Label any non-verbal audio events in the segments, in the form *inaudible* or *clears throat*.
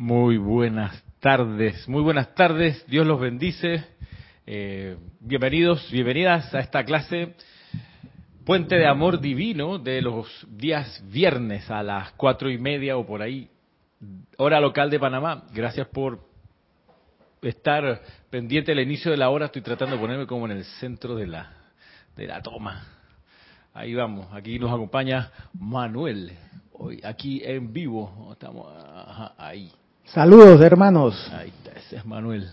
Muy buenas tardes, muy buenas tardes, Dios los bendice. Eh, bienvenidos, bienvenidas a esta clase Puente de Amor Divino de los días viernes a las cuatro y media o por ahí, hora local de Panamá. Gracias por estar pendiente del inicio de la hora. Estoy tratando de ponerme como en el centro de la, de la toma. Ahí vamos, aquí nos acompaña Manuel, hoy aquí en vivo, estamos ahí. Saludos hermanos. Ahí está, ese es Manuel.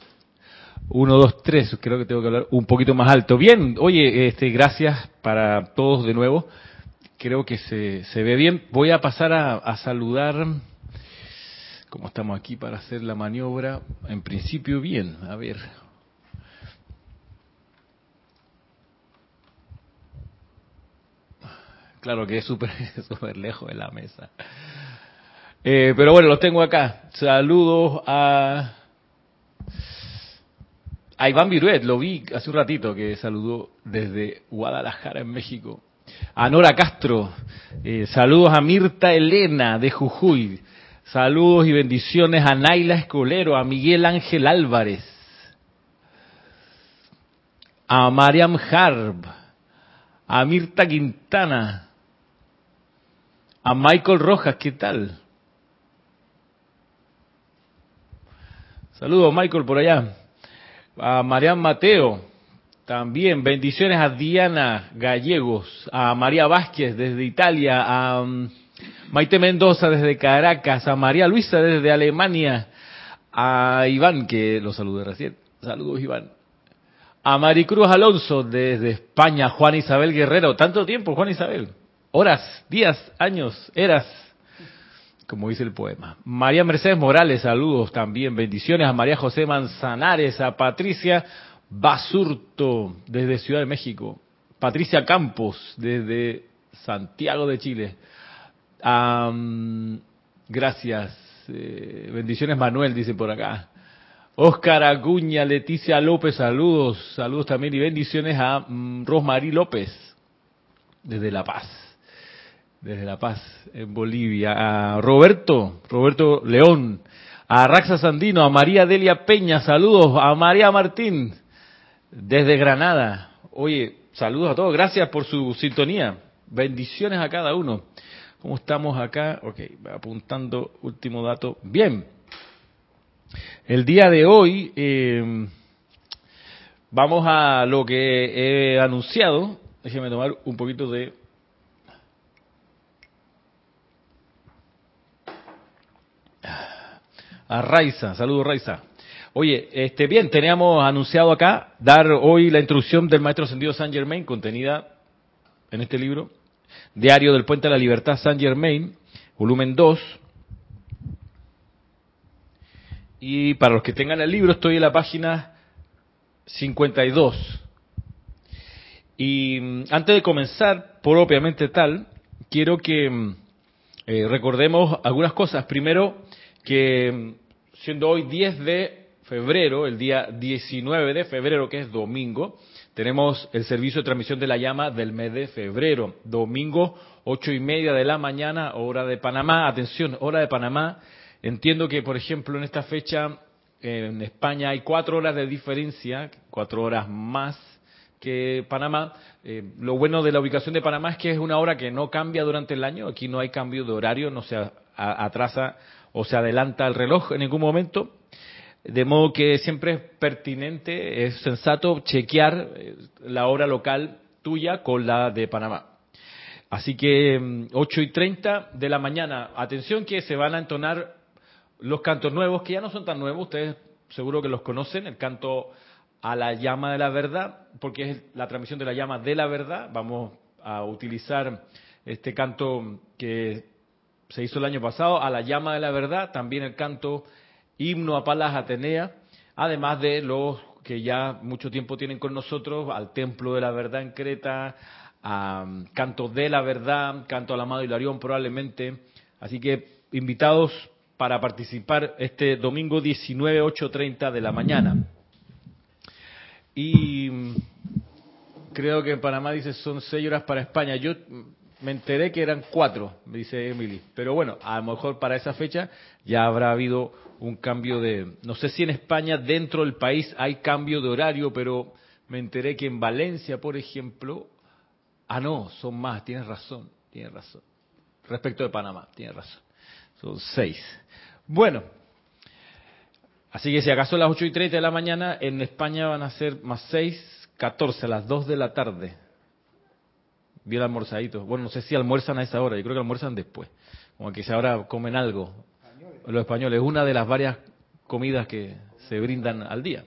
Uno, dos, tres, creo que tengo que hablar un poquito más alto. Bien, oye, este, gracias para todos de nuevo. Creo que se, se ve bien. Voy a pasar a, a saludar, como estamos aquí para hacer la maniobra, en principio bien, a ver, Claro que es súper *laughs* lejos de la mesa. Eh, pero bueno, los tengo acá. Saludos a, a Iván Viruet, lo vi hace un ratito que saludó desde Guadalajara, en México. A Nora Castro, eh, saludos a Mirta Elena de Jujuy. Saludos y bendiciones a Naila Escolero, a Miguel Ángel Álvarez, a Mariam Harb, a Mirta Quintana, a Michael Rojas, ¿qué tal? Saludos, Michael, por allá. A Marian Mateo, también. Bendiciones a Diana Gallegos, a María Vázquez desde Italia, a um, Maite Mendoza desde Caracas, a María Luisa desde Alemania, a Iván, que lo saludé recién. Saludos, Iván. A Maricruz Alonso desde España, Juan Isabel Guerrero. Tanto tiempo, Juan Isabel horas, días, años, eras, como dice el poema. María Mercedes Morales, saludos también, bendiciones a María José Manzanares, a Patricia Basurto desde Ciudad de México, Patricia Campos desde Santiago de Chile. gracias, eh, bendiciones Manuel, dice por acá. Oscar Acuña, Leticia López, saludos, saludos también y bendiciones a mm, Rosmarí López desde La Paz desde La Paz, en Bolivia, a Roberto, Roberto León, a Raxa Sandino, a María Delia Peña, saludos, a María Martín, desde Granada. Oye, saludos a todos, gracias por su sintonía, bendiciones a cada uno. ¿Cómo estamos acá? Ok, apuntando último dato. Bien, el día de hoy eh, vamos a lo que he anunciado. Déjenme tomar un poquito de a Raiza. Saludos, Raiza. Oye, este, bien, teníamos anunciado acá dar hoy la introducción del Maestro Ascendido San Germain, contenida en este libro, Diario del Puente de la Libertad San Germain, volumen 2. Y para los que tengan el libro, estoy en la página 52. Y mm, antes de comenzar, propiamente tal, quiero que mm, eh, recordemos algunas cosas. Primero, que siendo hoy 10 de febrero, el día 19 de febrero, que es domingo, tenemos el servicio de transmisión de la llama del mes de febrero, domingo, ocho y media de la mañana, hora de Panamá. Atención, hora de Panamá. Entiendo que, por ejemplo, en esta fecha en España hay cuatro horas de diferencia, cuatro horas más que Panamá. Eh, lo bueno de la ubicación de Panamá es que es una hora que no cambia durante el año. Aquí no hay cambio de horario, no se atrasa o se adelanta el reloj en ningún momento. De modo que siempre es pertinente, es sensato chequear eh, la hora local tuya con la de Panamá. Así que 8 mm, y 30 de la mañana, atención que se van a entonar los cantos nuevos, que ya no son tan nuevos, ustedes seguro que los conocen, el canto a la llama de la verdad, porque es la transmisión de la llama de la verdad. Vamos a utilizar este canto que se hizo el año pasado, a la llama de la verdad, también el canto himno a Palas Atenea, además de los que ya mucho tiempo tienen con nosotros, al Templo de la Verdad en Creta, a Canto de la Verdad, Canto al Amado Hilarión probablemente. Así que invitados para participar este domingo 19, 8.30 de la mañana. Y creo que en Panamá dice son seis horas para España. Yo me enteré que eran cuatro, me dice Emily. Pero bueno, a lo mejor para esa fecha ya habrá habido un cambio de... No sé si en España, dentro del país, hay cambio de horario, pero me enteré que en Valencia, por ejemplo... Ah, no, son más, tienes razón, tienes razón. Respecto de Panamá, tienes razón. Son seis. Bueno, así que si acaso a las ocho y treinta de la mañana, en España van a ser más seis, catorce, a las dos de la tarde bien almorzadito. Bueno, no sé si almuerzan a esa hora, yo creo que almuerzan después. Como que si ahora comen algo. Los españoles, una de las varias comidas que se brindan al día.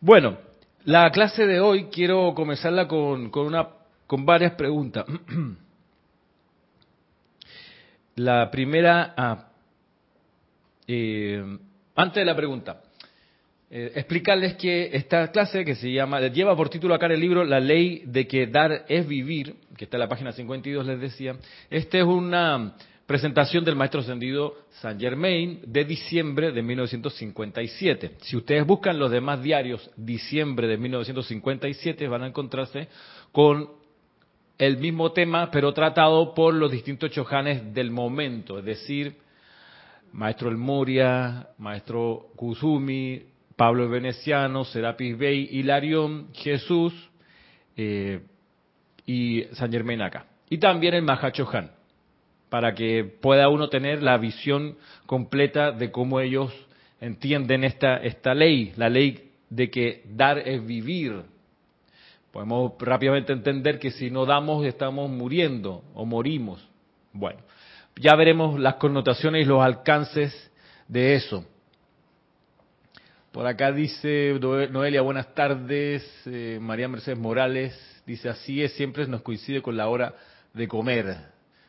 Bueno, la clase de hoy quiero comenzarla con, con, una, con varias preguntas. *clears throat* La primera, ah, eh, antes de la pregunta, eh, explicarles que esta clase que se llama, lleva por título acá el libro La ley de que dar es vivir, que está en la página 52 les decía, esta es una presentación del maestro ascendido Saint Germain de diciembre de 1957. Si ustedes buscan los demás diarios diciembre de 1957 van a encontrarse con el mismo tema, pero tratado por los distintos chojanes del momento, es decir, maestro El Moria, maestro Kusumi, Pablo el Veneciano, Serapis Bey, Hilarión, Jesús eh, y San Germán acá. Y también el Mahachohan, para que pueda uno tener la visión completa de cómo ellos entienden esta, esta ley, la ley de que dar es vivir. Podemos rápidamente entender que si no damos estamos muriendo o morimos. Bueno, ya veremos las connotaciones y los alcances de eso. Por acá dice Noelia, buenas tardes. Eh, María Mercedes Morales dice, así es, siempre nos coincide con la hora de comer.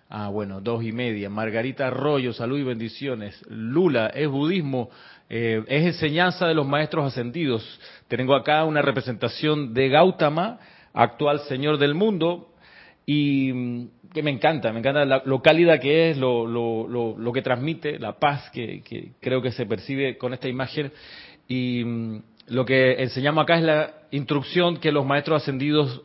Ah, bueno, dos y media. Margarita Arroyo, salud y bendiciones. Lula, es budismo, eh, es enseñanza de los maestros ascendidos. Tengo acá una representación de Gautama, actual señor del mundo, y mm, que me encanta, me encanta lo cálida que es, lo, lo, lo, que transmite, la paz que, que creo que se percibe con esta imagen. Y mm, lo que enseñamos acá es la instrucción que los maestros ascendidos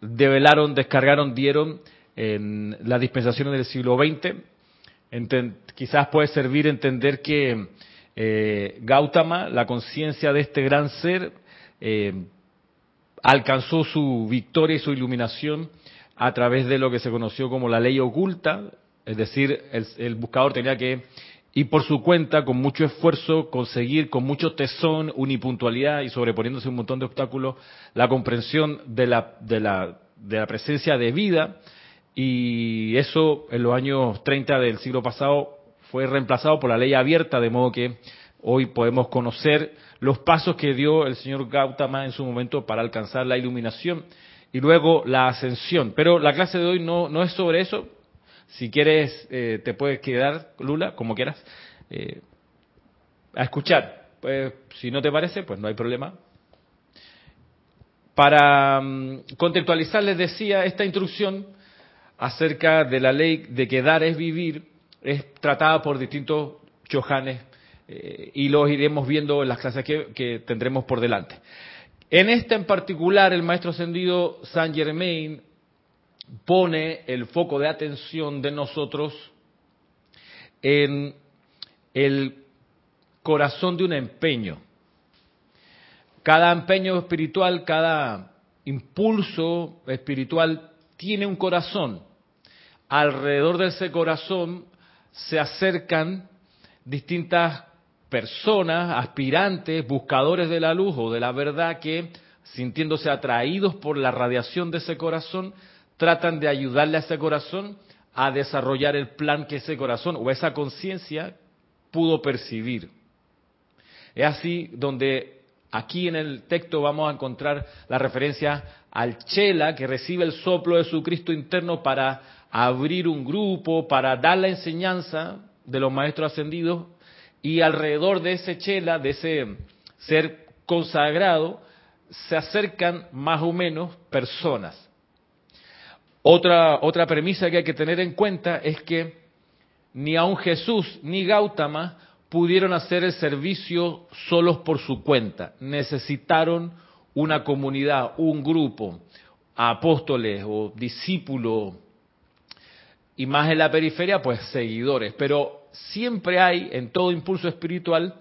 develaron, descargaron, dieron en las dispensaciones del siglo XX. quizás puede servir entender que eh, Gautama, la conciencia de este gran ser, eh, alcanzó su victoria y su iluminación a través de lo que se conoció como la ley oculta, es decir, el buscador tenía que y por su cuenta, con mucho esfuerzo, conseguir con mucho tesón, unipuntualidad y sobreponiéndose un montón de obstáculos, la comprensión de la, de la, de la presencia de vida. Y eso en los años 30 del siglo pasado fue reemplazado por la ley abierta, de modo que hoy podemos conocer los pasos que dio el señor Gautama en su momento para alcanzar la iluminación y luego la ascensión. Pero la clase de hoy no, no es sobre eso, si quieres, eh, te puedes quedar, Lula, como quieras, eh, a escuchar. Pues, si no te parece, pues no hay problema. Para um, contextualizar, les decía, esta instrucción acerca de la ley de que dar es vivir es tratada por distintos chojanes eh, y los iremos viendo en las clases que, que, tendremos por delante. En esta en particular, el maestro ascendido Saint Germain pone el foco de atención de nosotros en el corazón de un empeño. Cada empeño espiritual, cada impulso espiritual tiene un corazón. Alrededor de ese corazón se acercan distintas personas, aspirantes, buscadores de la luz o de la verdad que, sintiéndose atraídos por la radiación de ese corazón, tratan de ayudarle a ese corazón a desarrollar el plan que ese corazón o esa conciencia pudo percibir. Es así donde aquí en el texto vamos a encontrar la referencia al Chela que recibe el soplo de su Cristo interno para abrir un grupo, para dar la enseñanza de los maestros ascendidos y alrededor de ese Chela, de ese ser consagrado, se acercan más o menos personas. Otra, premisa que hay que tener en cuenta es que ni aun Jesús ni Gautama pudieron hacer el servicio solos por su cuenta. Necesitaron una comunidad, un grupo, apóstoles o discípulos, y más en la periferia, pues seguidores. Pero siempre hay en todo impulso espiritual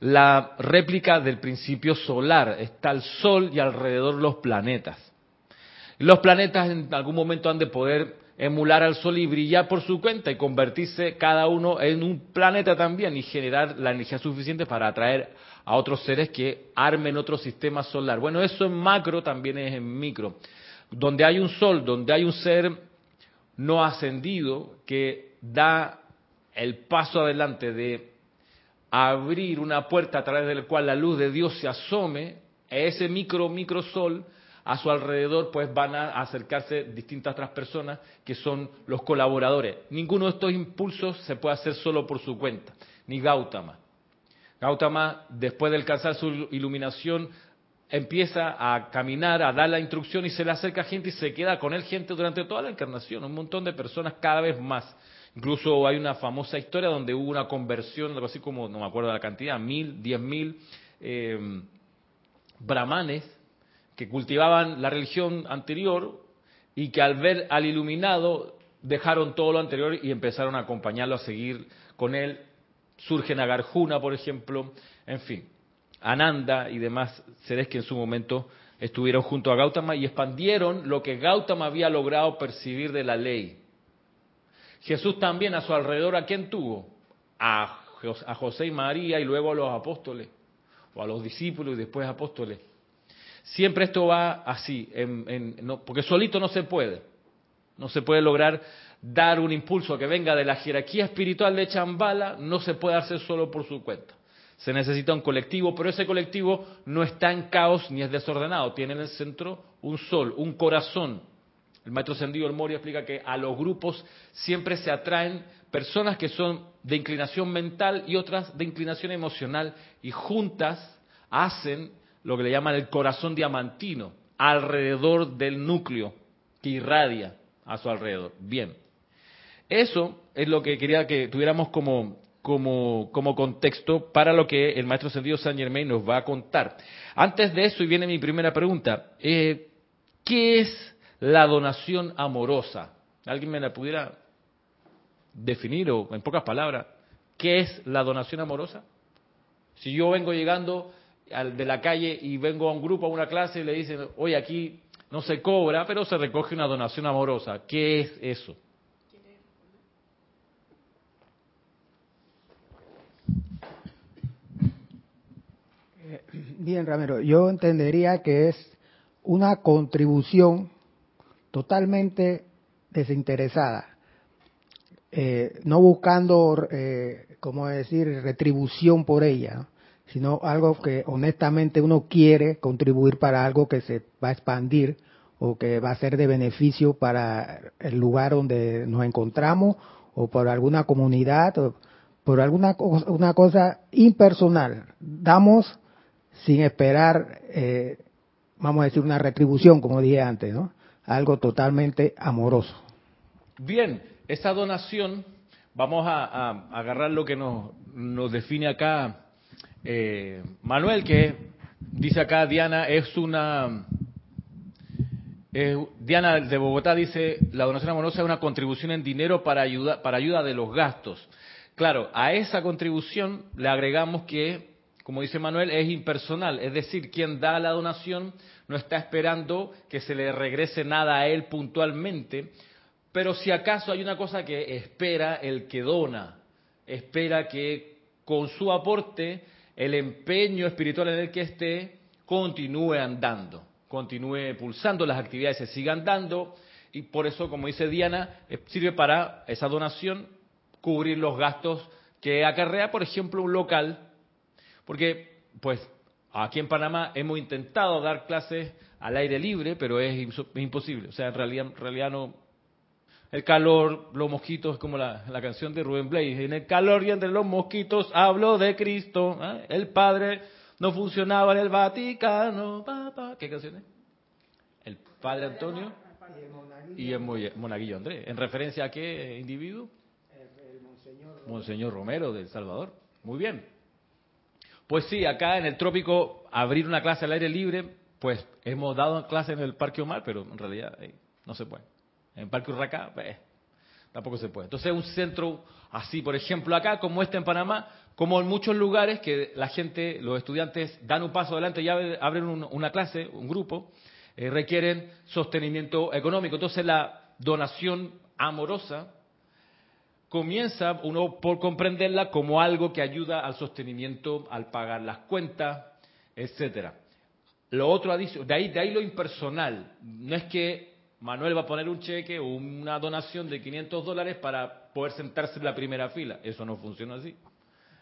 la réplica del principio solar. Está el Sol y alrededor los planetas. Los planetas en algún momento han de poder emular al Sol y brillar por su cuenta y convertirse cada uno en un planeta también y generar la energía suficiente para atraer a otros seres que armen otro sistema solar. Bueno, eso en macro también es en micro. Donde hay un Sol, donde hay un ser no ascendido que da el paso adelante de abrir una puerta a través de la cual la luz de Dios se asome, ese micro, micro sol, a su alrededor pues van a acercarse distintas otras personas que son los colaboradores. Ninguno de estos impulsos se puede hacer solo por su cuenta, ni Gautama. Gautama, después de alcanzar su iluminación, empieza a caminar, a dar la instrucción y se le acerca gente y se queda con él gente durante toda la encarnación, un montón de personas cada vez más. Incluso hay una famosa historia donde hubo una conversión, algo así como, no me acuerdo la cantidad, mil, diez mil eh, brahmanes que cultivaban la religión anterior y que al ver al iluminado dejaron todo lo anterior y empezaron a acompañarlo, a seguir con él. Surge Nagarjuna, por ejemplo, en fin. Ananda y demás seres que en su momento estuvieron junto a Gautama y expandieron lo que Gautama había logrado percibir de la ley. Jesús también a su alrededor, ¿a quién tuvo? A, José y María y luego a los apóstoles, o a los discípulos y después apóstoles. Siempre esto va así, porque solito no se puede. No se puede lograr dar un impulso que venga de la jerarquía espiritual de Chambala, no se puede hacer solo por su cuenta. Se necesita un colectivo, pero ese colectivo no está en caos ni es desordenado. Tiene en el centro un sol, un corazón. El maestro Sendido El Mori explica que a los grupos siempre se atraen personas que son de inclinación mental y otras de inclinación emocional y juntas hacen lo que le llaman el corazón diamantino alrededor del núcleo que irradia a su alrededor. Bien, eso es lo que quería que tuviéramos como como, como contexto para lo que el maestro Sendido San Germain nos va a contar. Antes de eso, y viene mi primera pregunta, eh, ¿qué es la donación amorosa? ¿Alguien me la pudiera definir o en pocas palabras? ¿Qué es la donación amorosa? Si yo vengo llegando de la calle y vengo a un grupo, a una clase y le dicen, oye, aquí no se cobra, pero se recoge una donación amorosa. ¿Qué es eso? Bien, Ramiro, yo entendería que es una contribución totalmente desinteresada, eh, no buscando, eh, como decir, retribución por ella, sino algo que honestamente uno quiere contribuir para algo que se va a expandir o que va a ser de beneficio para el lugar donde nos encontramos o por alguna comunidad o por alguna una cosa impersonal. Damos sin esperar, eh, vamos a decir, una retribución, como dije antes, ¿no? Algo totalmente amoroso. Bien, esa donación, vamos a, agarrar lo que nos, nos define acá eh, Manuel, que dice acá Diana, es una... Diana de Bogotá dice, la donación amorosa es una contribución en dinero para ayuda, para ayuda de los gastos. Claro, a esa contribución le agregamos que como dice Manuel, es impersonal, es decir, quien da la donación no está esperando que se le regrese nada a él puntualmente, pero si acaso hay una cosa que espera el que dona, espera que con su aporte el empeño espiritual en el que esté continúe andando, continúe pulsando, las actividades se sigan dando y por eso, como dice Diana, eh, sirve para esa donación cubrir los gastos que acarrea, por ejemplo, un local porque, pues, aquí en Panamá hemos intentado dar clases al aire libre, pero es, imposible. O sea, en realidad, en realidad no. El calor, los mosquitos, como la, canción de Rubén Blades. En el calor y entre los mosquitos hablo de Cristo. ¿eh? El Padre no funcionaba en el Vaticano. ¿Qué canción es? El Padre Antonio y el Monaguillo Andrés. ¿En referencia a qué individuo? El, Monseñor, Monseñor Romero del Salvador. Muy bien. Pues sí, acá en el trópico abrir una clase al aire libre, pues hemos dado clase en el Parque Omar, pero en realidad no se puede. En Parque Urraca, pues, tampoco se puede. Entonces un centro así, por ejemplo, acá como este en Panamá, como en muchos lugares que la gente, los estudiantes dan un paso adelante y abren una clase, un grupo, eh, requieren sostenimiento económico. Entonces la donación amorosa comienza uno por comprenderla como algo que ayuda al sostenimiento, al pagar las cuentas, etcétera. Lo otro, de ahí, de ahí lo impersonal. No es que Manuel va a poner un cheque o una donación de 500 dólares para poder sentarse en la primera fila. Eso no funciona así.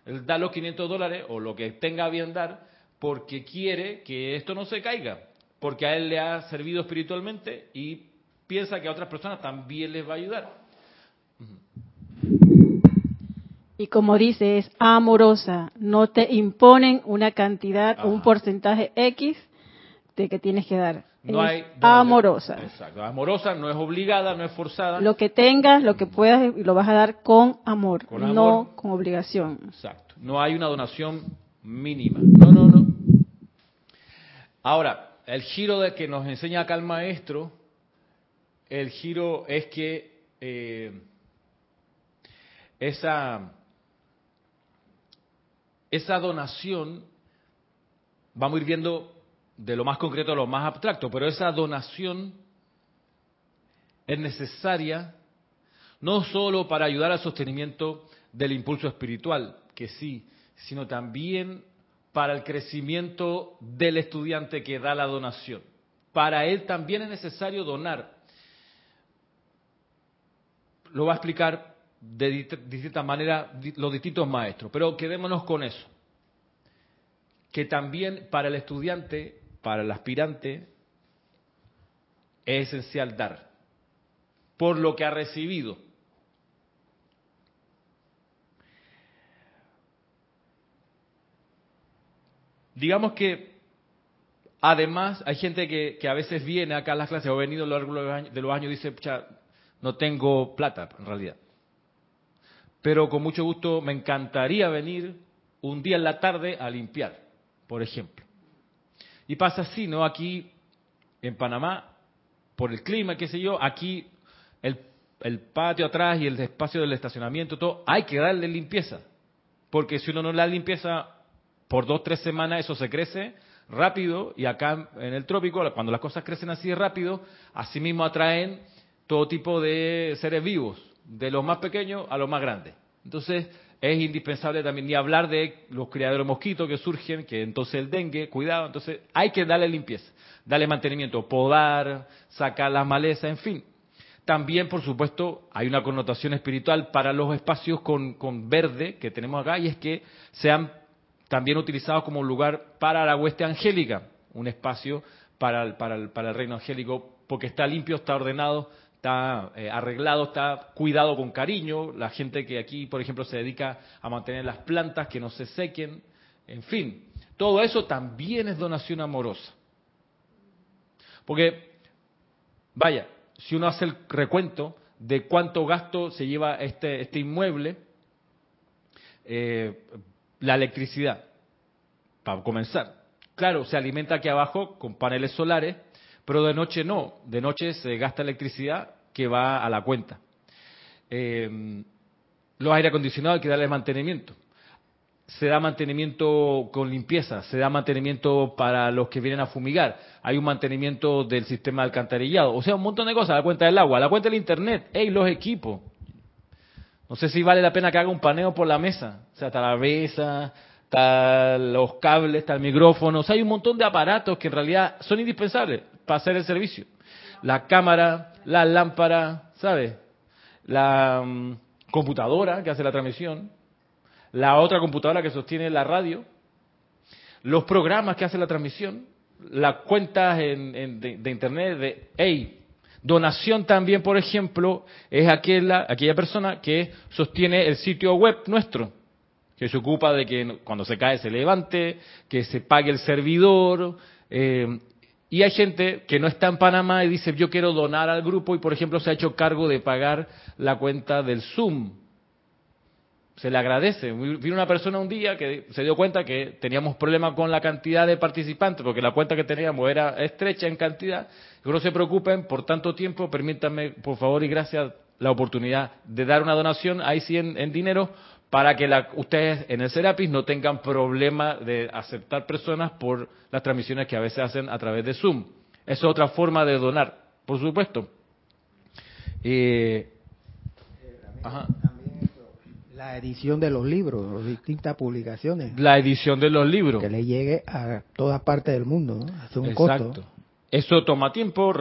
Él da los 500 dólares o lo que tenga bien dar porque quiere que esto no se caiga, porque a él le ha servido espiritualmente y piensa que a otras personas también les va a ayudar. Y como dice, es amorosa, no te imponen una cantidad o un porcentaje X de que tienes que dar. No hay amorosa. Exacto, amorosa no es obligada, no es forzada. Lo que tengas, lo que puedas, lo vas a dar con amor, no con obligación. Exacto, no hay una donación mínima. No, no, no. Ahora, el giro de que nos enseña acá el maestro, el giro es que eh, esa esa donación, vamos a ir viendo de lo más concreto a lo más abstracto, pero esa donación es necesaria no solo para ayudar al sostenimiento del impulso espiritual, que sí, sino también para el crecimiento del estudiante que da la donación. Para él también es necesario donar. Lo va a explicar de distinta manera los distintos maestros, pero quedémonos con eso. Que también para el estudiante, para el aspirante, es esencial dar por lo que ha recibido. Digamos que además hay gente que, a veces viene acá a las clases o ha venido a lo largo de los años y dice, no tengo plata en realidad pero con mucho gusto me encantaría venir un día en la tarde a limpiar, por ejemplo. Y pasa así, ¿no? Aquí en Panamá, por el clima, qué sé yo, aquí el, el patio atrás y el espacio del estacionamiento, todo, hay que darle limpieza. Porque si uno no le da limpieza por dos, tres semanas, eso se crece rápido y acá en el trópico, cuando las cosas crecen así rápido, así mismo atraen todo tipo de seres vivos, de los más pequeños a los más grandes. Entonces, es indispensable también ni hablar de los criaderos mosquitos que surgen, que entonces el dengue, cuidado, entonces hay que darle limpieza, darle mantenimiento, podar, sacar las malezas, en fin. También, por supuesto, hay una connotación espiritual para los espacios con, con verde que tenemos acá y es que sean también utilizados como un lugar para la hueste angélica, un espacio para para el reino angélico, porque está limpio, está ordenado, está eh, arreglado, está cuidado con cariño, la gente que aquí, por ejemplo, se dedica a mantener las plantas que no se sequen, en fin, todo eso también es donación amorosa. Porque, vaya, si uno hace el recuento de cuánto gasto se lleva este, este inmueble, eh, la electricidad, para comenzar. Claro, se alimenta aquí abajo con paneles solares, pero de noche no, de noche se gasta electricidad que va a la cuenta. Eh, los aire acondicionados hay que darles mantenimiento. Se da mantenimiento con limpieza, se da mantenimiento para los que vienen a fumigar, hay un mantenimiento del sistema de alcantarillado, o sea, un montón de cosas, la cuenta del agua, la cuenta del internet, hey, los equipos. No sé si vale la pena que haga un paneo por la mesa, o sea, está la mesa, los cables, está el micrófono, o sea, hay un montón de aparatos que en realidad son indispensables para hacer el servicio. La cámara, la lámpara, ¿sabes? La mm, computadora que hace la transmisión, la otra computadora que sostiene la radio, los programas que hace la transmisión, las cuentas de, internet de, hey, donación también, por ejemplo, es aquella, aquella persona que sostiene el sitio web nuestro, que se ocupa de que cuando se cae se levante, que se pague el servidor, eh, y hay gente que no está en Panamá y dice, yo quiero donar al grupo y, por ejemplo, se ha hecho cargo de pagar la cuenta del Zoom. Se le agradece. Vino una persona un día que se dio cuenta que teníamos problemas con la cantidad de participantes, porque la cuenta que teníamos era estrecha en cantidad. no se preocupen, por tanto tiempo, permítanme, por favor y gracias, la oportunidad de dar una donación, ahí sí en, dinero, para que ustedes en el Serapis no tengan problema de aceptar personas por las transmisiones que a veces hacen a través de Zoom. es otra forma de donar, por supuesto. Eh, la edición de los libros, las distintas publicaciones. La edición de los libros. Que le llegue a todas partes del mundo, ¿no? un Exacto. Eso toma tiempo,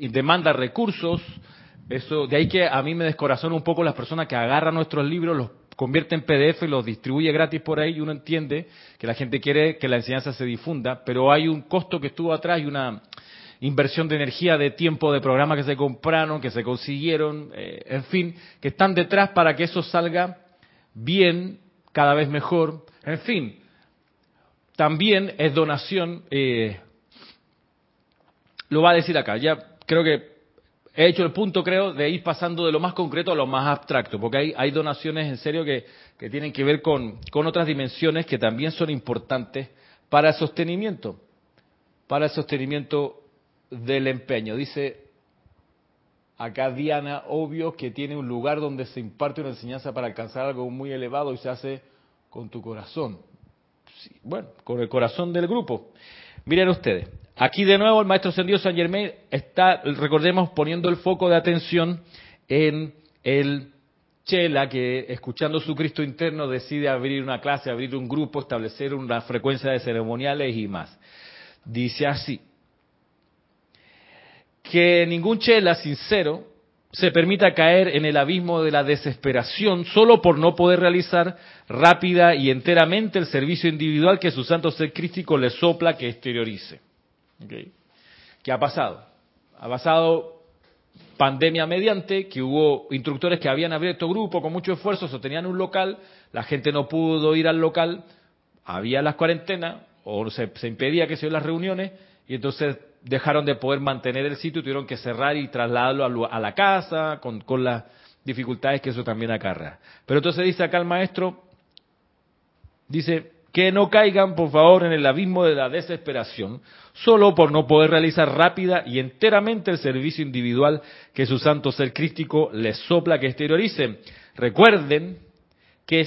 demanda recursos. Eso, de ahí que a mí me descorazona un poco las personas que agarran nuestros libros, los convierte en PDF, los distribuye gratis por ahí y uno entiende que la gente quiere que la enseñanza se difunda, pero hay un costo que estuvo atrás y una inversión de energía, de tiempo, de programas que se compraron, que se consiguieron, eh, en fin, que están detrás para que eso salga bien, cada vez mejor. En fin, también es donación, eh, lo va a decir acá, ya creo que he hecho el punto, creo, de ir pasando de lo más concreto a lo más abstracto, porque hay, hay donaciones en serio que, tienen que ver con, otras dimensiones que también son importantes para el sostenimiento, para el sostenimiento del empeño. Dice acá Diana, obvio que tiene un lugar donde se imparte una enseñanza para alcanzar algo muy elevado y se hace con tu corazón. bueno, con el corazón del grupo. Miren ustedes, aquí de nuevo el maestro ascendido San Germain está, recordemos, poniendo el foco de atención en el Chela que escuchando su Cristo interno decide abrir una clase, abrir un grupo, establecer una frecuencia de ceremoniales y más. Dice así, que ningún chela sincero se permita caer en el abismo de la desesperación solo por no poder realizar rápida y enteramente el servicio individual que su santo ser crístico le sopla que exteriorice. ¿Qué ha pasado? Ha pasado pandemia mediante, que hubo instructores que habían abierto grupo con mucho esfuerzo, sostenían un local, la gente no pudo ir al local, había las cuarentenas, o se, impedía que se las reuniones, y entonces dejaron de poder mantener el sitio tuvieron que cerrar y trasladarlo a, la casa con, con las dificultades que eso también acarrea. Pero entonces dice acá el maestro, dice, que no caigan por favor en el abismo de la desesperación, solo por no poder realizar rápida y enteramente el servicio individual que su santo ser crístico les sopla que exterioricen. Recuerden que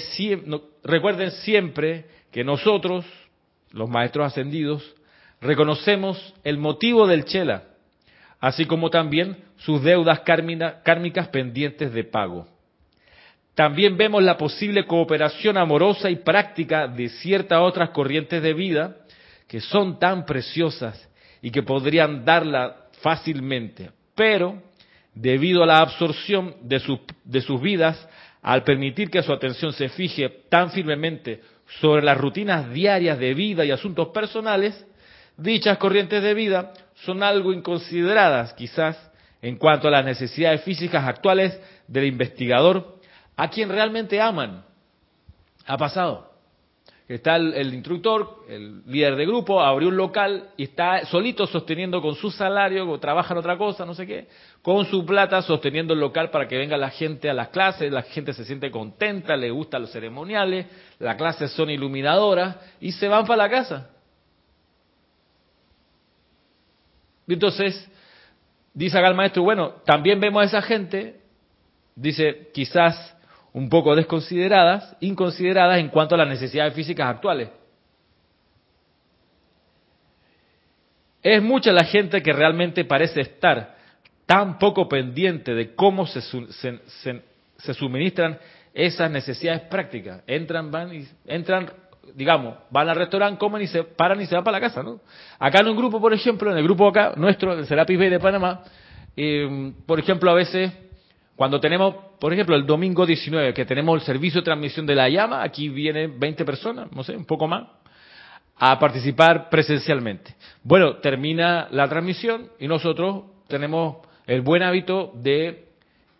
recuerden siempre que nosotros, los maestros ascendidos, reconocemos el motivo del Chela, así como también sus deudas kármicas pendientes de pago. También vemos la posible cooperación amorosa y práctica de ciertas otras corrientes de vida que son tan preciosas y que podrían darla fácilmente, pero debido a la absorción de, de sus vidas, al permitir que su atención se fije tan firmemente sobre las rutinas diarias de vida y asuntos personales, Dichas corrientes de vida son algo inconsideradas quizás en cuanto a las necesidades físicas actuales del investigador, a quien realmente aman. Ha pasado. Está el, instructor, el líder de grupo, abrió un local y está solito sosteniendo con su salario, o trabaja en otra cosa, no sé qué, con su plata sosteniendo el local para que venga la gente a las clases, la gente se siente contenta, le gustan los ceremoniales, las clases son iluminadoras y se van para la casa. Entonces, dice acá el maestro, bueno, también vemos a esa gente, dice, quizás un poco desconsideradas, inconsideradas en cuanto a las necesidades físicas actuales. Es mucha la gente que realmente parece estar tan poco pendiente de cómo se, se suministran esas necesidades prácticas. Entran, van y entran digamos, van al restaurante, comen y se paran y se van para la casa, ¿no? Acá en un grupo, por ejemplo, en el grupo acá, nuestro, el Serapis Bay de Panamá, eh, por ejemplo, a veces, cuando tenemos, por ejemplo, el domingo 19, que tenemos el servicio de transmisión de la llama, aquí vienen 20 personas, no sé, un poco más, a participar presencialmente. Bueno, termina la transmisión y nosotros tenemos el buen hábito de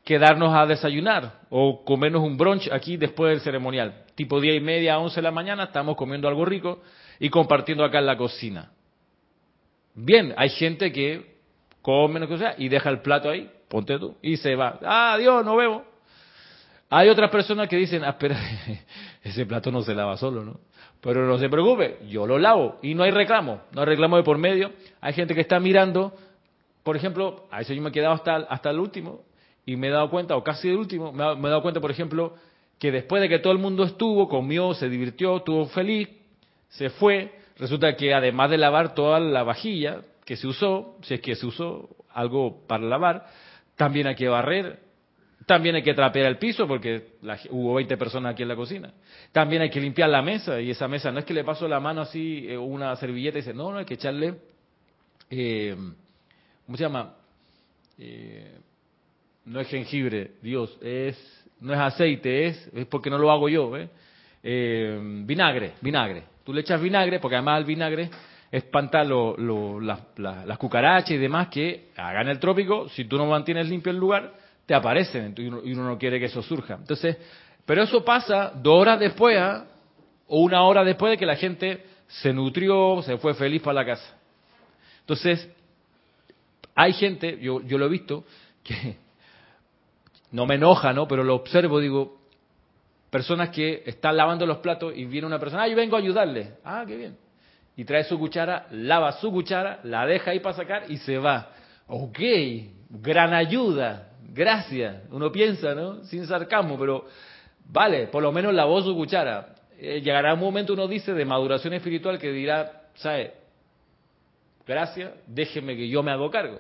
quedarnos a desayunar o comernos un brunch aquí después del ceremonial tipo diez y media, once de la mañana, estamos comiendo algo rico y compartiendo acá en la cocina. Bien, hay gente que come lo que sea y deja el plato ahí, ponte tú, y se va. Ah, Dios, no vemos. Hay otras personas que dicen, ah, espera, *laughs* ese plato no se lava solo, ¿no? Pero no se preocupe, yo lo lavo y no hay reclamo, no hay reclamo de por medio. Hay gente que está mirando, por ejemplo, a eso yo me he quedado hasta, hasta el último, y me he dado cuenta, o casi de último, me he dado cuenta, por ejemplo, que después de que todo el mundo estuvo, comió, se divirtió, estuvo feliz, se fue, resulta que además de lavar toda la vajilla que se usó, si es que se usó algo para lavar, también hay que barrer, también hay que trapear el piso porque hubo 20 personas aquí en la cocina. También hay que limpiar la mesa y esa mesa no es que le paso la mano así, eh, una servilleta y dice, no, no, hay que echarle, eh, ¿cómo se llama? Eh, no es jengibre, Dios, es no es aceite, es, es porque no lo hago yo, ¿eh? vinagre, vinagre. Tú le echas vinagre porque además el vinagre espanta las cucarachas y demás que hagan el trópico, si tú no mantienes limpio el lugar, te aparecen y uno, no quiere que eso surja. Entonces, pero eso pasa dos horas después ¿ah? o una hora después de que la gente se nutrió, se fue feliz para la casa. Entonces, hay gente, yo, yo lo he visto, que *laughs* no me enoja, ¿no? Pero lo observo, digo, personas que están lavando los platos y viene una persona, ah, yo vengo a ayudarle. Ah, qué bien. Y trae su cuchara, lava su cuchara, la deja ahí para sacar y se va. Ok, gran ayuda, gracias. Uno piensa, ¿no? Sin sarcasmo, pero vale, por lo menos lavó su cuchara. Eh, llegará un momento, uno dice, de maduración espiritual que dirá, ¿sabe? Gracias, déjeme que yo me hago cargo.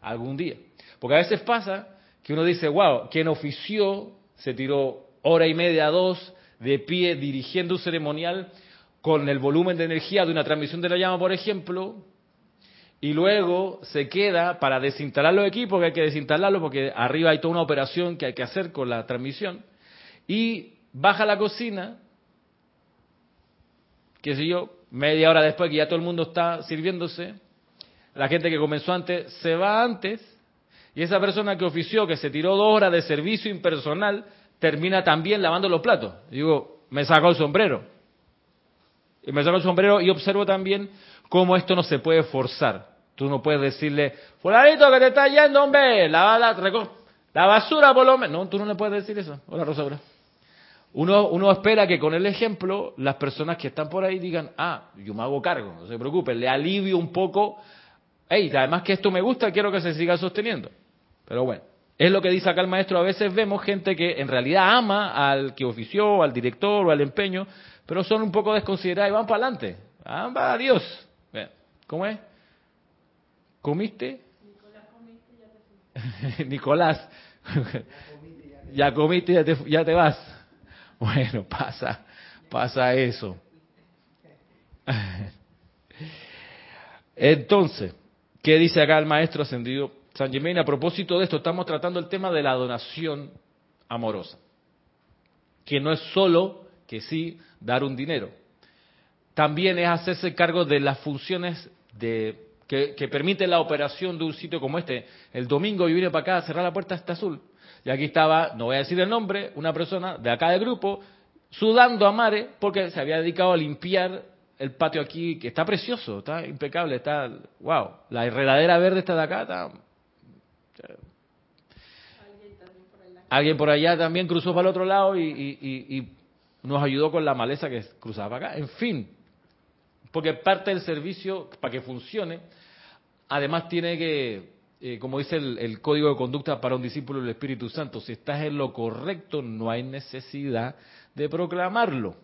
Algún día. Porque a veces pasa que uno dice, wow, quien ofició, se tiró hora y media, dos, de pie, dirigiendo un ceremonial con el volumen de energía de una transmisión de la llama, por ejemplo, y luego se queda para desinstalar los equipos, que hay que desinstalarlos porque arriba hay toda una operación que hay que hacer con la transmisión, y baja a la cocina, qué sé yo, media hora después que ya todo el mundo está sirviéndose, la gente que comenzó antes se va antes, y esa persona que ofició, que se tiró dos horas de servicio impersonal, termina también lavando los platos. digo, me saco el sombrero. Y me saco el sombrero y observo también cómo esto no se puede forzar. Tú no puedes decirle, fulanito que te está yendo, hombre, lava la, la basura por lo menos. No, tú no le puedes decir eso. Hola, Rosaura. Uno, uno espera que con el ejemplo las personas que están por ahí digan, ah, yo me hago cargo, no se preocupe, le alivio un poco. Hey, además que esto me gusta, quiero que se siga sosteniendo. Pero bueno, es lo que dice acá el maestro. A veces vemos gente que en realidad ama al que ofició, al director o al empeño, pero son un poco desconsiderados y van para adelante. Ah, adiós. ¿Cómo es? ¿Comiste? Nicolás, *laughs* *laughs* ya comiste, ya te, ya te vas. Bueno, pasa, pasa eso. *laughs* Entonces, ¿qué dice acá el maestro ascendido San Germain? A propósito de esto, estamos tratando el tema de la donación amorosa, que no es solo que sí dar un dinero, también es hacerse cargo de las funciones de, que, que permiten la operación de un sitio como este. El domingo yo vine para acá a cerrar la puerta está azul. Y aquí estaba, no voy a decir el nombre, una persona de acá del grupo, sudando a mare porque se había dedicado a limpiar el patio aquí, que está precioso, está impecable, está, wow, la enredadera verde está de acá, está... Alguien por allá también cruzó para el otro lado y, y nos ayudó con la maleza que cruzaba acá. En fin, porque parte del servicio, para que funcione, además tiene que, eh, como dice el, código de conducta para un discípulo del Espíritu Santo, si estás en lo correcto, no hay necesidad de proclamarlo.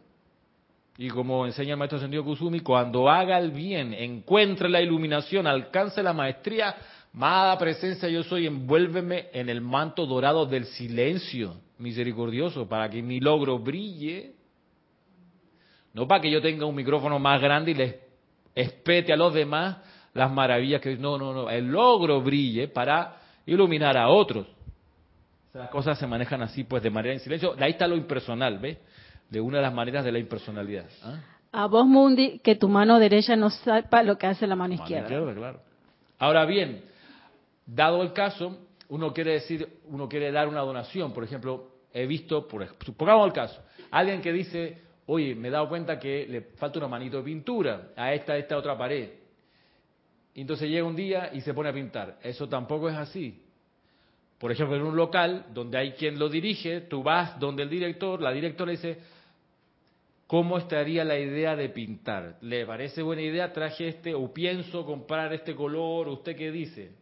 Y como enseña el maestro Sendido Kusumi, cuando haga el bien, encuentre la iluminación, alcance la maestría, amada presencia yo soy, envuélveme en el manto dorado del silencio misericordioso, para que mi logro brille no para que yo tenga un micrófono más grande y les espete a los demás las maravillas que... No, no, no. El logro brille para iluminar a otros. Las cosas se manejan así, pues, de manera en silencio. Ahí está lo impersonal, ¿ves? De una de las maneras de la impersonalidad. ¿ah? A vos, Mundi, que tu mano derecha no sepa lo que hace la mano, izquierda. claro. Ahora bien, dado el caso, uno quiere decir, uno quiere dar una donación. Por ejemplo, he visto, por, pongamos el caso, alguien que dice, oye, me he dado cuenta que le falta una manito de pintura a esta, esta otra pared. entonces llega un día y se pone a pintar. Eso tampoco es así. Por ejemplo, en un local donde hay quien lo dirige, tú vas donde el director, la directora dice, ¿cómo estaría la idea de pintar? ¿Le parece buena idea? Traje este, o pienso comprar este color, ¿usted qué dice?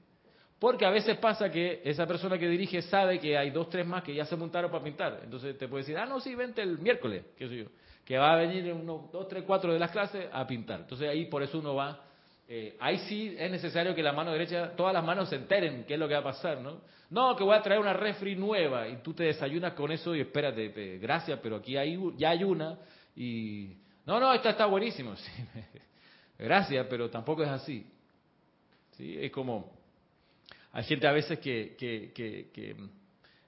Porque a veces pasa que esa persona que dirige sabe que hay dos, tres más que ya se montaron para pintar. Entonces te puede decir, ah, no, sí, vente el miércoles, qué sé yo, que va a venir en unos dos, tres, cuatro de las clases a pintar. Entonces ahí por eso uno va. Eh, ahí sí es necesario que la mano derecha, todas las manos se enteren qué es lo que va a pasar, ¿no? No, que voy a traer una refri nueva y tú te desayunas con eso y espérate, gracias, pero aquí hay, ya hay una y... No, no, esta está buenísimo. *laughs* gracias, pero tampoco es así. ¿Sí? Es como hay gente a veces que,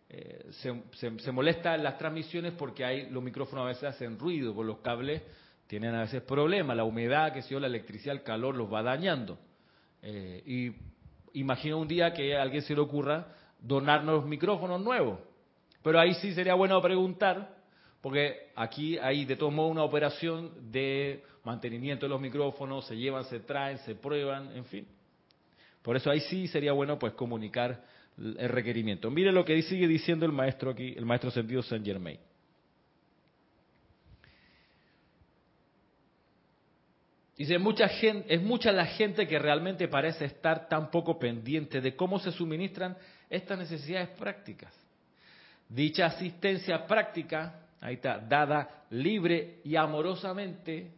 eh, se, molesta en las transmisiones porque hay los micrófonos a veces hacen ruido, por los cables tienen a veces problemas, la humedad, que si la electricidad, el calor los va dañando. Eh, y imagino un día que a alguien se le ocurra donarnos micrófonos nuevos. Pero ahí sí sería bueno preguntar, porque aquí hay de todos modos una operación de mantenimiento de los micrófonos, se llevan, se traen, se prueban, en fin. Por eso ahí sí sería bueno pues comunicar el requerimiento. Mire lo que sigue diciendo el maestro aquí, el maestro sentido Saint Germain. Dice, mucha gente, es mucha la gente que realmente parece estar tan poco pendiente de cómo se suministran estas necesidades prácticas. Dicha asistencia práctica, ahí está, dada libre y amorosamente,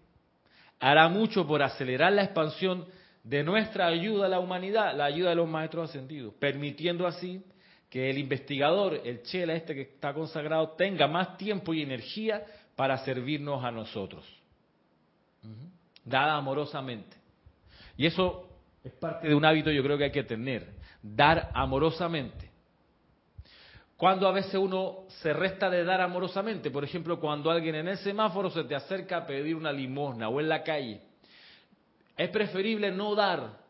hará mucho por acelerar la expansión de nuestra ayuda a la humanidad, la ayuda de los maestros ascendidos, permitiendo así que el investigador, el chela este que está consagrado, tenga más tiempo y energía para servirnos a nosotros. Dada amorosamente. Y eso es parte de un hábito yo creo que hay que tener, dar amorosamente. Cuando a veces uno se resta de dar amorosamente, por ejemplo, cuando alguien en el semáforo se te acerca a pedir una limosna o en la calle, es preferible no dar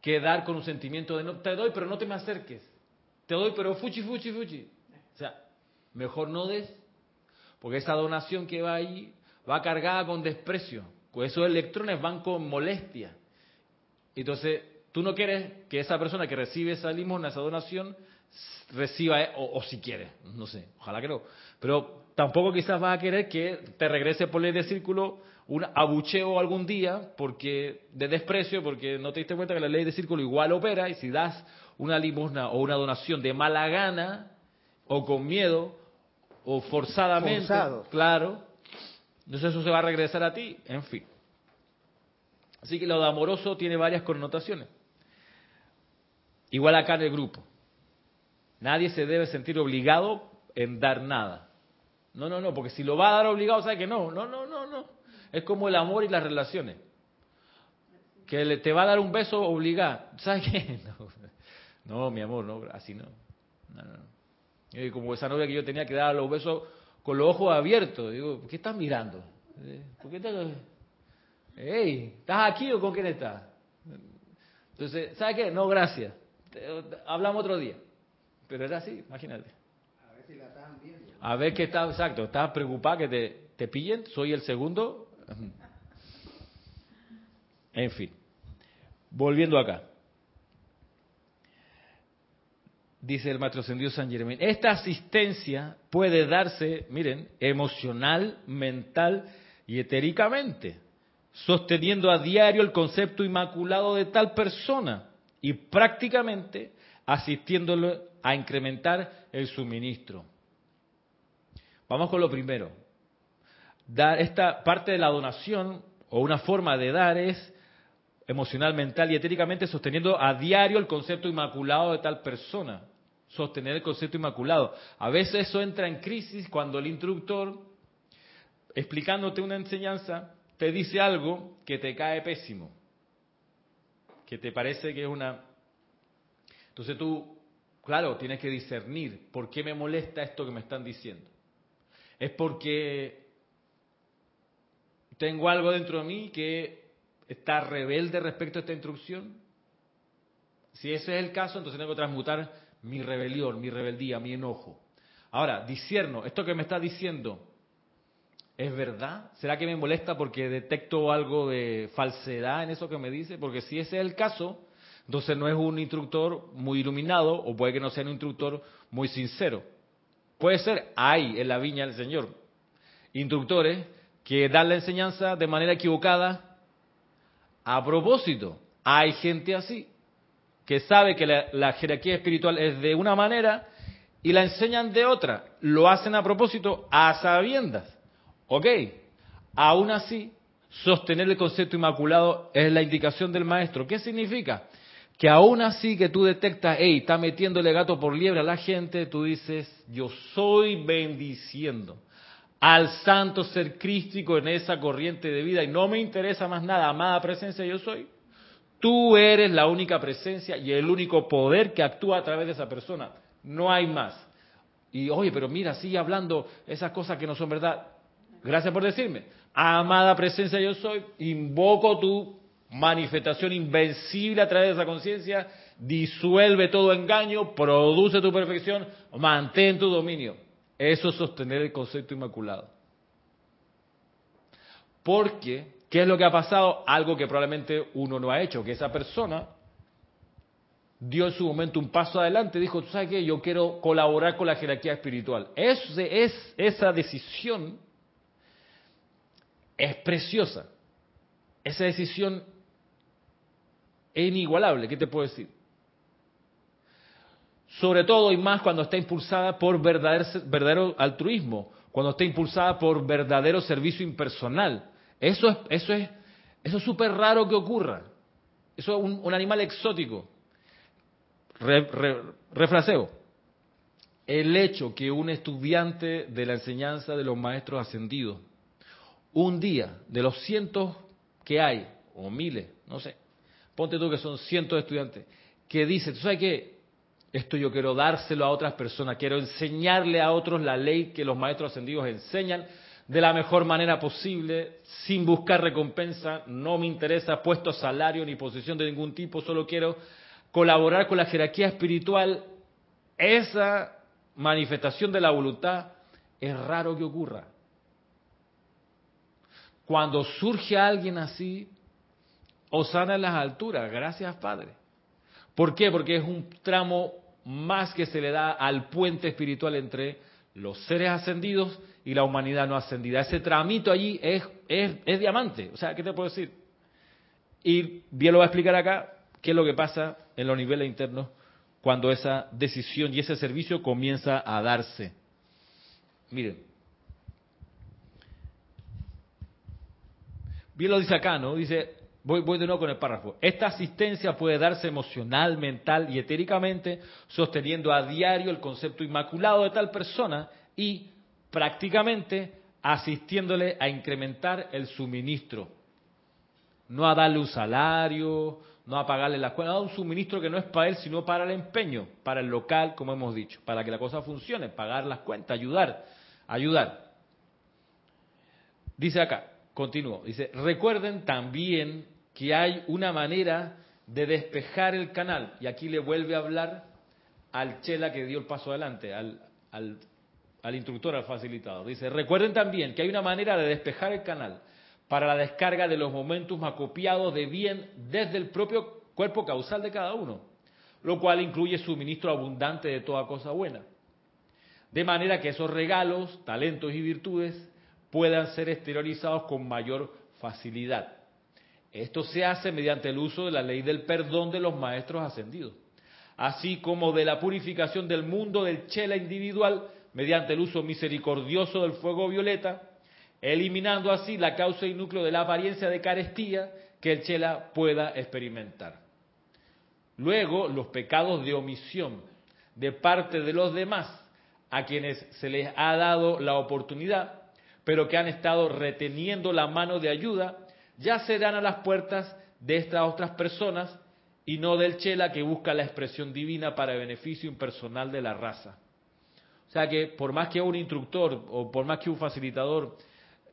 que dar con un sentimiento de no te doy, pero no te me acerques. Te doy, pero fuchi, fuchi, fuchi. O sea, mejor no des, porque esa donación que va ahí va cargada con desprecio. Pues esos electrones van con molestia. Entonces, tú no quieres que esa persona que recibe esa limosna, esa donación, reciba, o, o si quiere, no sé, ojalá que no. Pero tampoco quizás vas a querer que te regrese por ley de círculo un abucheo algún día porque de desprecio, porque no te diste cuenta que la ley de círculo igual opera y si das una limosna o una donación de mala gana o con miedo o forzadamente, claro, entonces eso se va a regresar a ti, en fin. Así que lo de amoroso tiene varias connotaciones. Igual acá en el grupo. Nadie se debe sentir obligado en dar nada. No, no, no, porque si lo va a dar obligado, sabe que no, no, no, no, no. Es como el amor y las relaciones. Que le, te va a dar un beso obligado. ¿Sabes qué? *laughs* No, mi amor, no, así no. no, no. como esa novia que yo tenía que dar los besos con los ojos abiertos. Digo, ¿por qué estás mirando? ¿Eh? ¿Por qué estás... Hey, ¿estás aquí o con quién estás? Entonces, ¿sabes qué? No, gracias. Hablamos otro día. Pero era así, imagínate. A ver si la estaban viendo. A ver qué está, exacto. Estás preocupada que te, te pillen. Soy el segundo en fin, volviendo acá. Dice el maestro San Germán, esta asistencia puede darse, miren, emocional, mental y etéricamente, sosteniendo a diario el concepto inmaculado de tal persona y prácticamente asistiéndolo a incrementar el suministro. Vamos con lo primero, dar esta parte de la donación o una forma de dar es emocional, mental y etéricamente sosteniendo a diario el concepto inmaculado de tal persona. Sostener el concepto inmaculado. A veces eso entra en crisis cuando el instructor, explicándote una enseñanza, te dice algo que te cae pésimo, que te parece que es una... Entonces tú, claro, tienes que discernir por qué me molesta esto que me están diciendo. Es porque ¿Tengo algo dentro de mí que está rebelde respecto a esta instrucción? Si ese es el caso, entonces tengo que transmutar mi rebelión, mi rebeldía, mi enojo. Ahora, disierno, esto que me está diciendo, ¿es verdad? ¿Será que me molesta porque detecto algo de falsedad en eso que me dice? Porque si ese es el caso, entonces no es un instructor muy iluminado o puede que no sea un instructor muy sincero. Puede ser, hay en la viña del Señor instructores que dan la enseñanza de manera equivocada a propósito. Hay gente así. que sabe que la, jerarquía espiritual es de una manera y la enseñan de otra. Lo hacen a propósito, a sabiendas. Ok, aún así, sostener el concepto inmaculado es la indicación del maestro. ¿Qué significa? Que aún así que tú detectas, hey, está metiéndole gato por liebre a la gente, tú dices, yo soy bendiciendo al santo ser crístico en esa corriente de vida y no me interesa más nada, amada presencia yo soy. Tú eres la única presencia y el único poder que actúa a través de esa persona. No hay más. Y oye, pero mira, sigue hablando esas cosas que no son verdad. Gracias por decirme. Amada presencia yo soy, invoco tu manifestación invencible a través de esa conciencia, disuelve todo engaño, produce tu perfección, mantén tu dominio. Eso es sostener el concepto inmaculado. Porque ¿Qué es lo que ha pasado? Algo que probablemente uno no ha hecho, que esa persona dio en su momento un paso adelante, dijo, ¿tú sabes qué? Yo quiero colaborar con la jerarquía espiritual. Es, es, esa decisión es preciosa. Esa decisión es inigualable, ¿qué te puedo decir? Sobre todo y más cuando está impulsada por verdadero altruismo, cuando está impulsada por verdadero servicio impersonal eso es eso es eso es súper raro que ocurra. Eso es un, animal exótico. refraseo. El hecho que un estudiante de la enseñanza de los maestros ascendidos, un día de los cientos que hay, o miles, no sé, ponte tú que son cientos de estudiantes, que dice, ¿tú sabes qué? Esto yo quiero dárselo a otras personas, quiero enseñarle a otros la ley que los maestros ascendidos enseñan, de la mejor manera posible, sin buscar recompensa, no me interesa puesto salario ni posición de ningún tipo, solo quiero colaborar con la jerarquía espiritual. Esa manifestación de la voluntad es raro que ocurra. Cuando surge alguien así, osana en las alturas, gracias Padre. ¿Por qué? Porque es un tramo más que se le da al puente espiritual entre los seres ascendidos y la humanidad no ascendida. Ese tramito allí es, es, diamante. O sea, ¿qué te puedo decir? Y bien lo va a explicar acá qué es lo que pasa en los niveles internos cuando esa decisión y ese servicio comienza a darse. Miren. Bien lo dice acá, ¿no? Dice, voy, de nuevo con el párrafo. Esta asistencia puede darse emocional, mental y etéricamente, sosteniendo a diario el concepto inmaculado de tal persona y prácticamente asistiéndole a incrementar el suministro. No a darle un salario, no a pagarle la escuela, no a un suministro que no es para él, sino para el empeño, para el local, como hemos dicho, para que la cosa funcione, pagar las cuentas, ayudar, ayudar. Dice acá, continúo, dice, recuerden también que hay una manera de despejar el canal, y aquí le vuelve a hablar al chela que dio el paso adelante, al, al instructor, al facilitador. Dice, recuerden también que hay una manera de despejar el canal para la descarga de los momentos acopiados de bien desde el propio cuerpo causal de cada uno, lo cual incluye suministro abundante de toda cosa buena. De manera que esos regalos, talentos y virtudes puedan ser exteriorizados con mayor facilidad. Esto se hace mediante el uso de la ley del perdón de los maestros ascendidos, así como de la purificación del mundo del chela individual mediante el uso misericordioso del fuego violeta, eliminando así la causa y núcleo de la apariencia de carestía que el chela pueda experimentar. Luego, los pecados de omisión de parte de los demás, a quienes se les ha dado la oportunidad, pero que han estado reteniendo la mano de ayuda, ya serán a las puertas de estas otras personas y no del chela que busca la expresión divina para beneficio impersonal de la raza. O sea que por más que un instructor o por más que un facilitador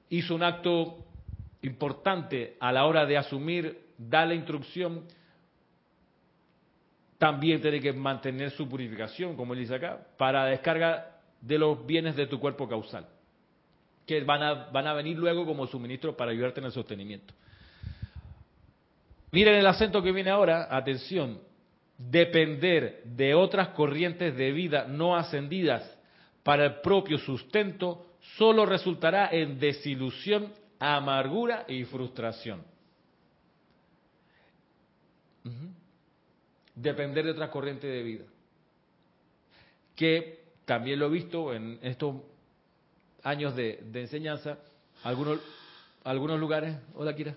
hizo un acto importante a la hora de asumir, dar la instrucción, también tiene que mantener su purificación, como él dice acá, para descarga de los bienes de tu cuerpo causal, que van a, van a venir luego como suministro para ayudarte en el sostenimiento. Miren el acento que viene ahora, atención, depender de otras corrientes de vida no ascendidas para el propio sustento solo resultará en desilusión, amargura y frustración. depender de otra corriente de vida. Que también lo he visto en estos años de, enseñanza, algunos, algunos lugares, hola Kira,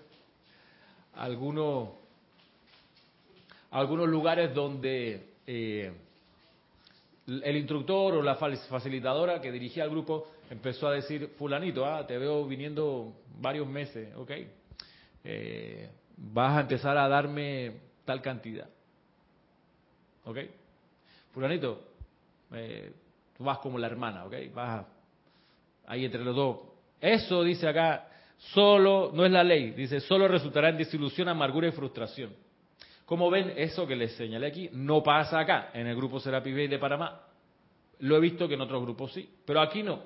algunos, algunos lugares donde eh, el instructor o la facilitadora que dirigía el grupo empezó a decir, fulanito, ah, te veo viniendo varios meses, ok, eh, vas a empezar a darme tal cantidad. ¿Ok? Fulanito, eh, tú vas como la hermana, ¿ok? Vas ahí entre los dos. Eso dice acá, solo, no es la ley, dice, solo resultará en desilusión, amargura y frustración. Como ven, eso que les señalé aquí no pasa acá, en el grupo Serapi Bay de Panamá. Lo he visto que en otros grupos sí, pero aquí no.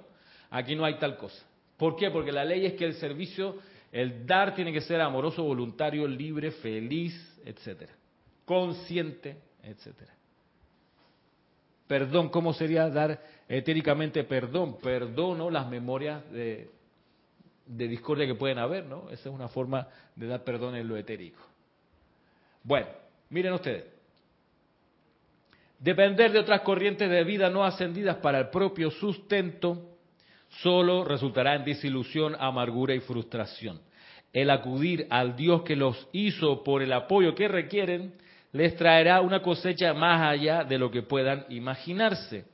Aquí no hay tal cosa. ¿Por qué? Porque la ley es que el servicio, el dar tiene que ser amoroso, voluntario, libre, feliz, etcétera. Consciente, etcétera. Perdón, ¿cómo sería dar etéricamente perdón? Perdono las memorias de, de discordia que pueden haber, ¿no? Esa es una forma de dar perdón en lo etérico. Bueno, miren ustedes. Depender de otras corrientes de vida no ascendidas para el propio sustento solo resultará en desilusión, amargura y frustración. El acudir al Dios que los hizo por el apoyo que requieren les traerá una cosecha más allá de lo que puedan imaginarse.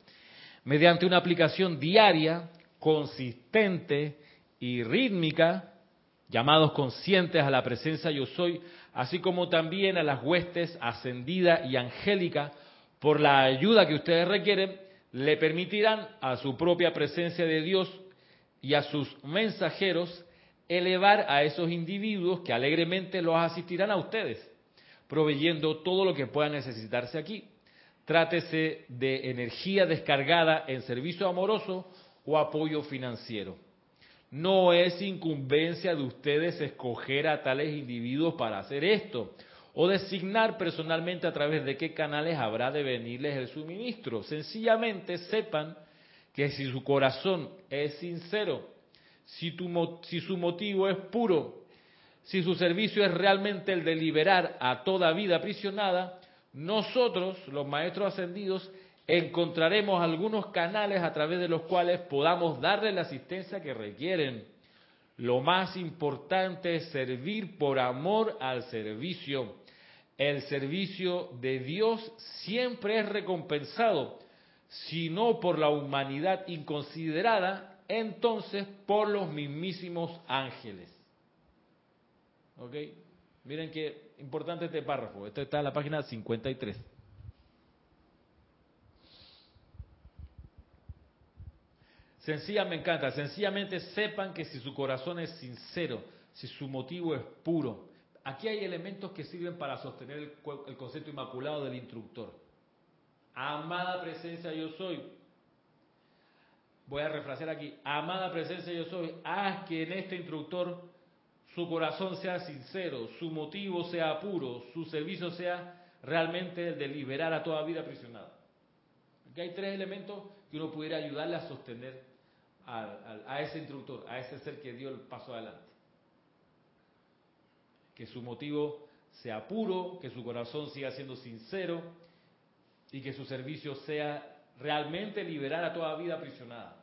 Mediante una aplicación diaria, consistente y rítmica, llamados conscientes a la presencia yo soy, así como también a las huestes ascendida y angélica, por la ayuda que ustedes requieren, le permitirán a su propia presencia de Dios y a sus mensajeros elevar a esos individuos que alegremente los asistirán a ustedes, proveyendo todo lo que pueda necesitarse aquí. Trátese de energía descargada en servicio amoroso o apoyo financiero. No es incumbencia de ustedes escoger a tales individuos para hacer esto o designar personalmente a través de qué canales habrá de venirles el suministro. Sencillamente sepan que si su corazón es sincero, si, si su motivo es puro, si su servicio es realmente el de liberar a toda vida aprisionada, nosotros, los maestros ascendidos, encontraremos algunos canales a través de los cuales podamos darle la asistencia que requieren. Lo más importante es servir por amor al servicio el servicio de Dios siempre es recompensado, si no por la humanidad inconsiderada, entonces por los mismísimos ángeles. ¿Ok? Miren qué importante este párrafo. Esto está en la página 53. Sencilla me encanta. Sencillamente sepan que si su corazón es sincero, si su motivo es puro, Aquí hay elementos que sirven para sostener el, concepto inmaculado del instructor. Amada presencia yo soy. Voy a refrasear aquí. Amada presencia yo soy. Haz que en este instructor su corazón sea sincero, su motivo sea puro, su servicio sea realmente el de liberar a toda vida aprisionada. Aquí hay tres elementos que uno pudiera ayudarle a sostener a ese instructor, a ese ser que dio el paso adelante que su motivo sea puro, que su corazón siga siendo sincero y que su servicio sea realmente liberar a toda vida aprisionada.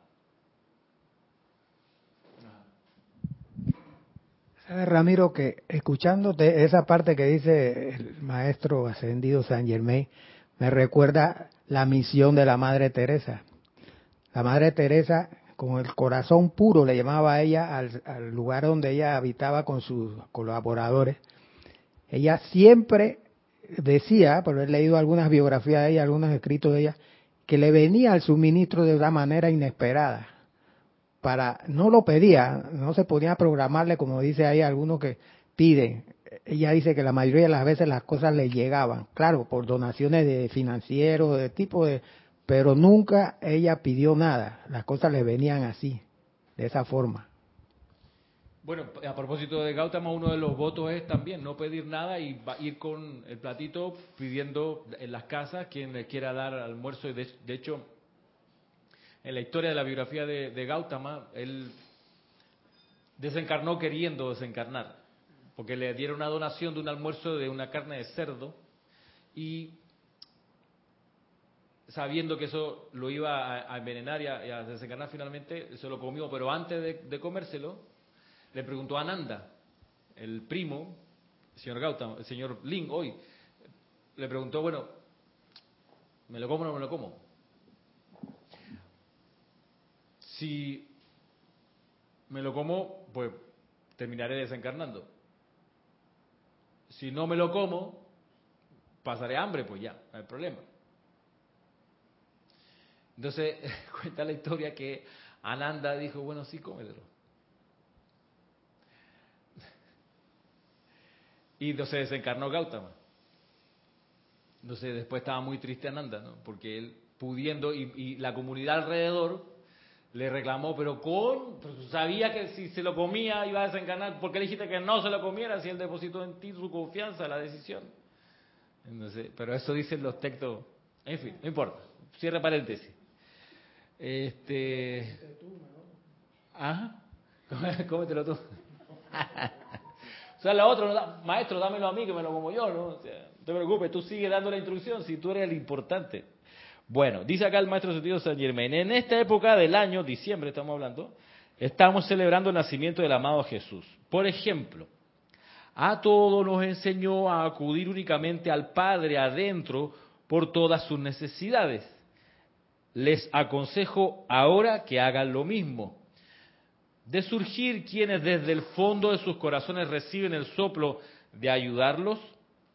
¿Sabes, Ramiro, que escuchándote esa parte que dice el maestro ascendido San Germain, me recuerda la misión de la Madre Teresa? La Madre Teresa con el corazón puro, le llamaba a ella al, lugar donde ella habitaba con sus colaboradores. Ella siempre decía, por haber leído algunas biografías de ella, algunos escritos de ella, que le venía al suministro de una manera inesperada. Para, no lo pedía, no se podía programarle como dice ahí algunos que piden. Ella dice que la mayoría de las veces las cosas le llegaban, claro, por donaciones de financieros, de tipo de pero nunca ella pidió nada, las cosas le venían así, de esa forma. Bueno, a propósito de Gautama, uno de los votos es también no pedir nada y ir con el platito pidiendo en las casas quien le quiera dar almuerzo. De, de hecho, en la historia de la biografía de, Gautama, él desencarnó queriendo desencarnar, porque le dieron una donación de un almuerzo de una carne de cerdo y sabiendo que eso lo iba a, envenenar y a, desencarnar finalmente, se lo comió, pero antes de, comérselo, le preguntó a Ananda, el primo, el señor Gautama, el señor Ling hoy, le preguntó, bueno, ¿me lo como o no me lo como? Si me lo como, pues terminaré desencarnando. Si no me lo como, pasaré hambre, pues ya, no hay problema. Entonces, *laughs* cuenta la historia que Ananda dijo, bueno, sí, cómetelo. Y entonces desencarnó Gautama. Entonces después estaba muy triste Ananda, ¿no? Porque él pudiendo, y, la comunidad alrededor le reclamó, pero con, pues, sabía que si se lo comía iba a desencarnar, ¿por qué le dijiste que no se lo comiera si él depositó en ti su confianza, la decisión? Entonces, pero eso dicen los textos, en fin, no importa, cierre paréntesis. Este. Ajá. *laughs* Cómetelo tú. *laughs* o sea, la otra, maestro, dámelo a mí que me lo como yo, ¿no? no te preocupes, tú sigue dando la instrucción si tú eres el importante. Bueno, dice acá el maestro sentido San Germain, en esta época del año, diciembre estamos hablando, estamos celebrando el nacimiento del amado Jesús. Por ejemplo, a todos nos enseñó a acudir únicamente al Padre adentro por todas sus necesidades les aconsejo ahora que hagan lo mismo. De surgir quienes desde el fondo de sus corazones reciben el soplo de ayudarlos,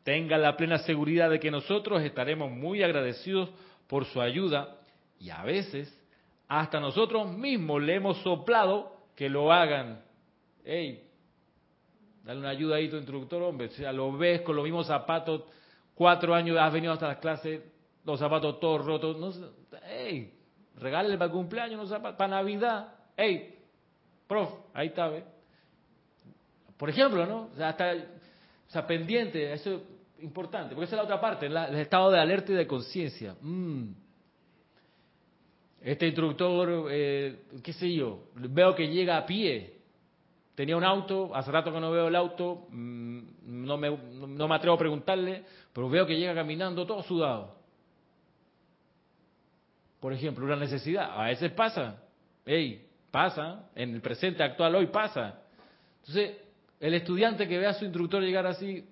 tengan la plena seguridad de que nosotros estaremos muy agradecidos por su ayuda y a veces hasta nosotros mismos le hemos soplado que lo hagan. Hey, dale una ayuda ahí a tu instructor, hombre. O sea, lo ves con los mismos zapatos, cuatro años has venido hasta las clases, los zapatos todos rotos. No, hey, regálale para cumpleaños unos zapatos, para Navidad. Hey, prof, ahí está, ¿ve? Por ejemplo, ¿no? O sea, hasta, o sea, pendiente, eso es importante, porque esa es la otra parte, el estado de alerta y de conciencia. Mm. Este instructor, eh, qué sé yo, veo que llega a pie. Tenía un auto, hace rato que no veo el auto, mm, no me, no me atrevo a preguntarle, pero veo que llega caminando todo sudado por ejemplo, una necesidad. A veces pasa, hey, pasa, en el presente actual hoy pasa. Entonces, el estudiante que ve a su instructor llegar así,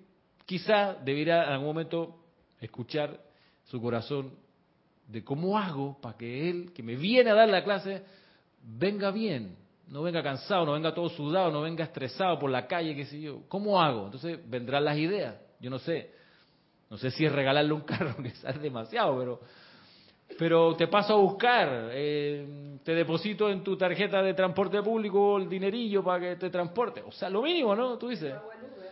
quizá debería en algún momento escuchar su corazón de cómo hago para que él, que me viene a dar la clase, venga bien, no venga cansado, no venga todo sudado, no venga estresado por la calle, qué sé yo. ¿Cómo hago? Entonces vendrán las ideas. Yo no sé. No sé si es regalarle un carro, *laughs* que es demasiado, pero pero te paso a buscar, eh, te deposito en tu tarjeta de transporte público el dinerillo para que te transporte. O sea, lo mínimo, ¿no? Tú dices,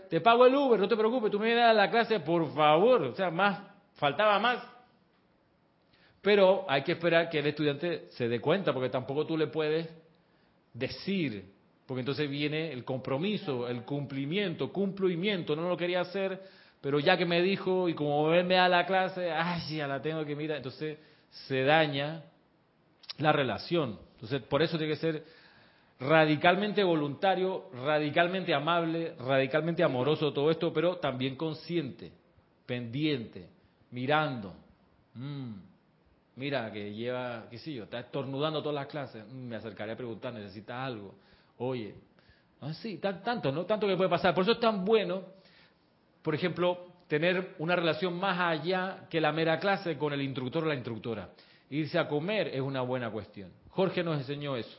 te pago el Uber, no te preocupes, tú me das la clase, por favor. O sea, más, faltaba más. Pero hay que esperar que el estudiante se dé cuenta, porque tampoco tú le puedes decir, porque entonces viene el compromiso, el cumplimiento, cumplimiento, no lo quería hacer, pero ya que me dijo y como me da la clase, ay, ya la tengo que mirar, entonces se daña la relación. Entonces, por eso tiene que ser radicalmente voluntario, radicalmente amable, radicalmente amoroso todo esto, pero también consciente, pendiente, mirando. Mm, mira, que lleva, qué sé yo, está estornudando todas las clases. Mm, me acercaré a preguntar, ¿necesita algo? Oye, así, ah, tanto, ¿no? Tanto que puede pasar. Por eso es tan bueno, por ejemplo, tener una relación más allá que la mera clase con el instructor o la instructora. Irse a comer es una buena cuestión. Jorge nos enseñó eso.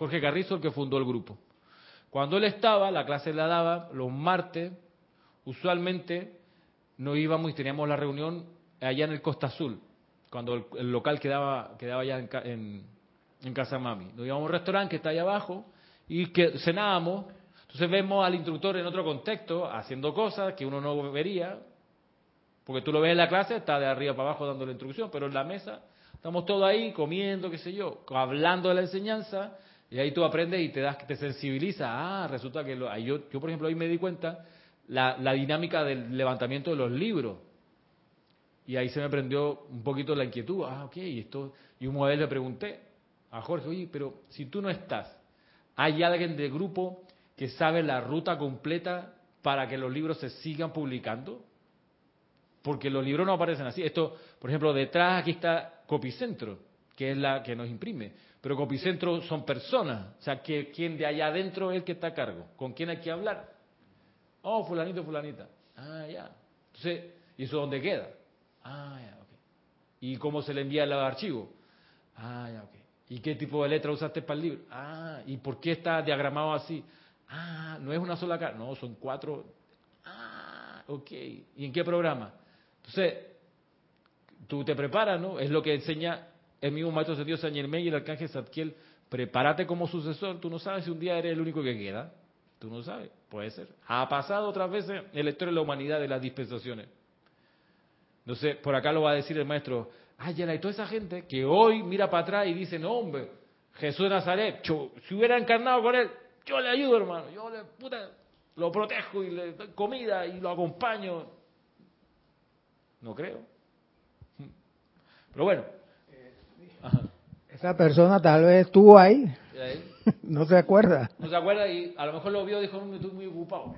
Jorge Carrizo, el que fundó el grupo. Cuando él estaba, la clase la daba los martes, usualmente no íbamos y teníamos la reunión allá en el Costa Azul, cuando el, local quedaba, quedaba allá en, en, Casa Mami. Nos íbamos a un restaurante que está allá abajo y que cenábamos. Entonces vemos al instructor en otro contexto, haciendo cosas que uno no vería, porque tú lo ves en la clase, está de arriba para abajo dando la instrucción, pero en la mesa estamos todos ahí comiendo, qué sé yo, hablando de la enseñanza, y ahí tú aprendes y te das, te sensibiliza. Ah, resulta que lo, yo, yo, por ejemplo, ahí me di cuenta la, la dinámica del levantamiento de los libros. Y ahí se me prendió un poquito la inquietud. Ah, ok, esto. Y un vez le pregunté a Jorge, oye, pero si tú no estás, ¿hay alguien del grupo que sabe la ruta completa para que los libros se sigan publicando? porque los libros no aparecen así. Esto, por ejemplo, detrás aquí está Copicentro, que es la que nos imprime. Pero Copicentro son personas. O sea, que quien de allá adentro es el que está a cargo. ¿Con quién hay que hablar? Oh, fulanito, fulanita. Ah, ya. Entonces, ¿y eso dónde queda? Ah, ya, ok. ¿Y cómo se le envía el archivo? Ah, ya, ok. ¿Y qué tipo de letra usaste para el libro? Ah, ¿y por qué está diagramado así? Ah, no es una sola cara. No, son cuatro. Ah, ok. ¿Y en qué programa? Entonces, tú te preparas, ¿no? Es lo que enseña el mismo maestro Dios San Germain y el arcángel Zadkiel. Prepárate como sucesor. Tú no sabes si un día eres el único que queda. Tú no sabes, puede ser. Ha pasado otras veces en la historia de la humanidad de las dispensaciones. Entonces, por acá lo va a decir el maestro, ay, y toda esa gente que hoy mira para atrás y dice, no, hombre, Jesús de Nazaret, si hubiera encarnado con él, yo le ayudo, hermano, yo le, puta, lo protejo y le doy comida y lo acompaño. No creo. Pero bueno. Esa persona tal vez estuvo ahí. *laughs* no se acuerda. No se acuerda y a lo mejor lo vio y dijo, no, estoy muy ocupado.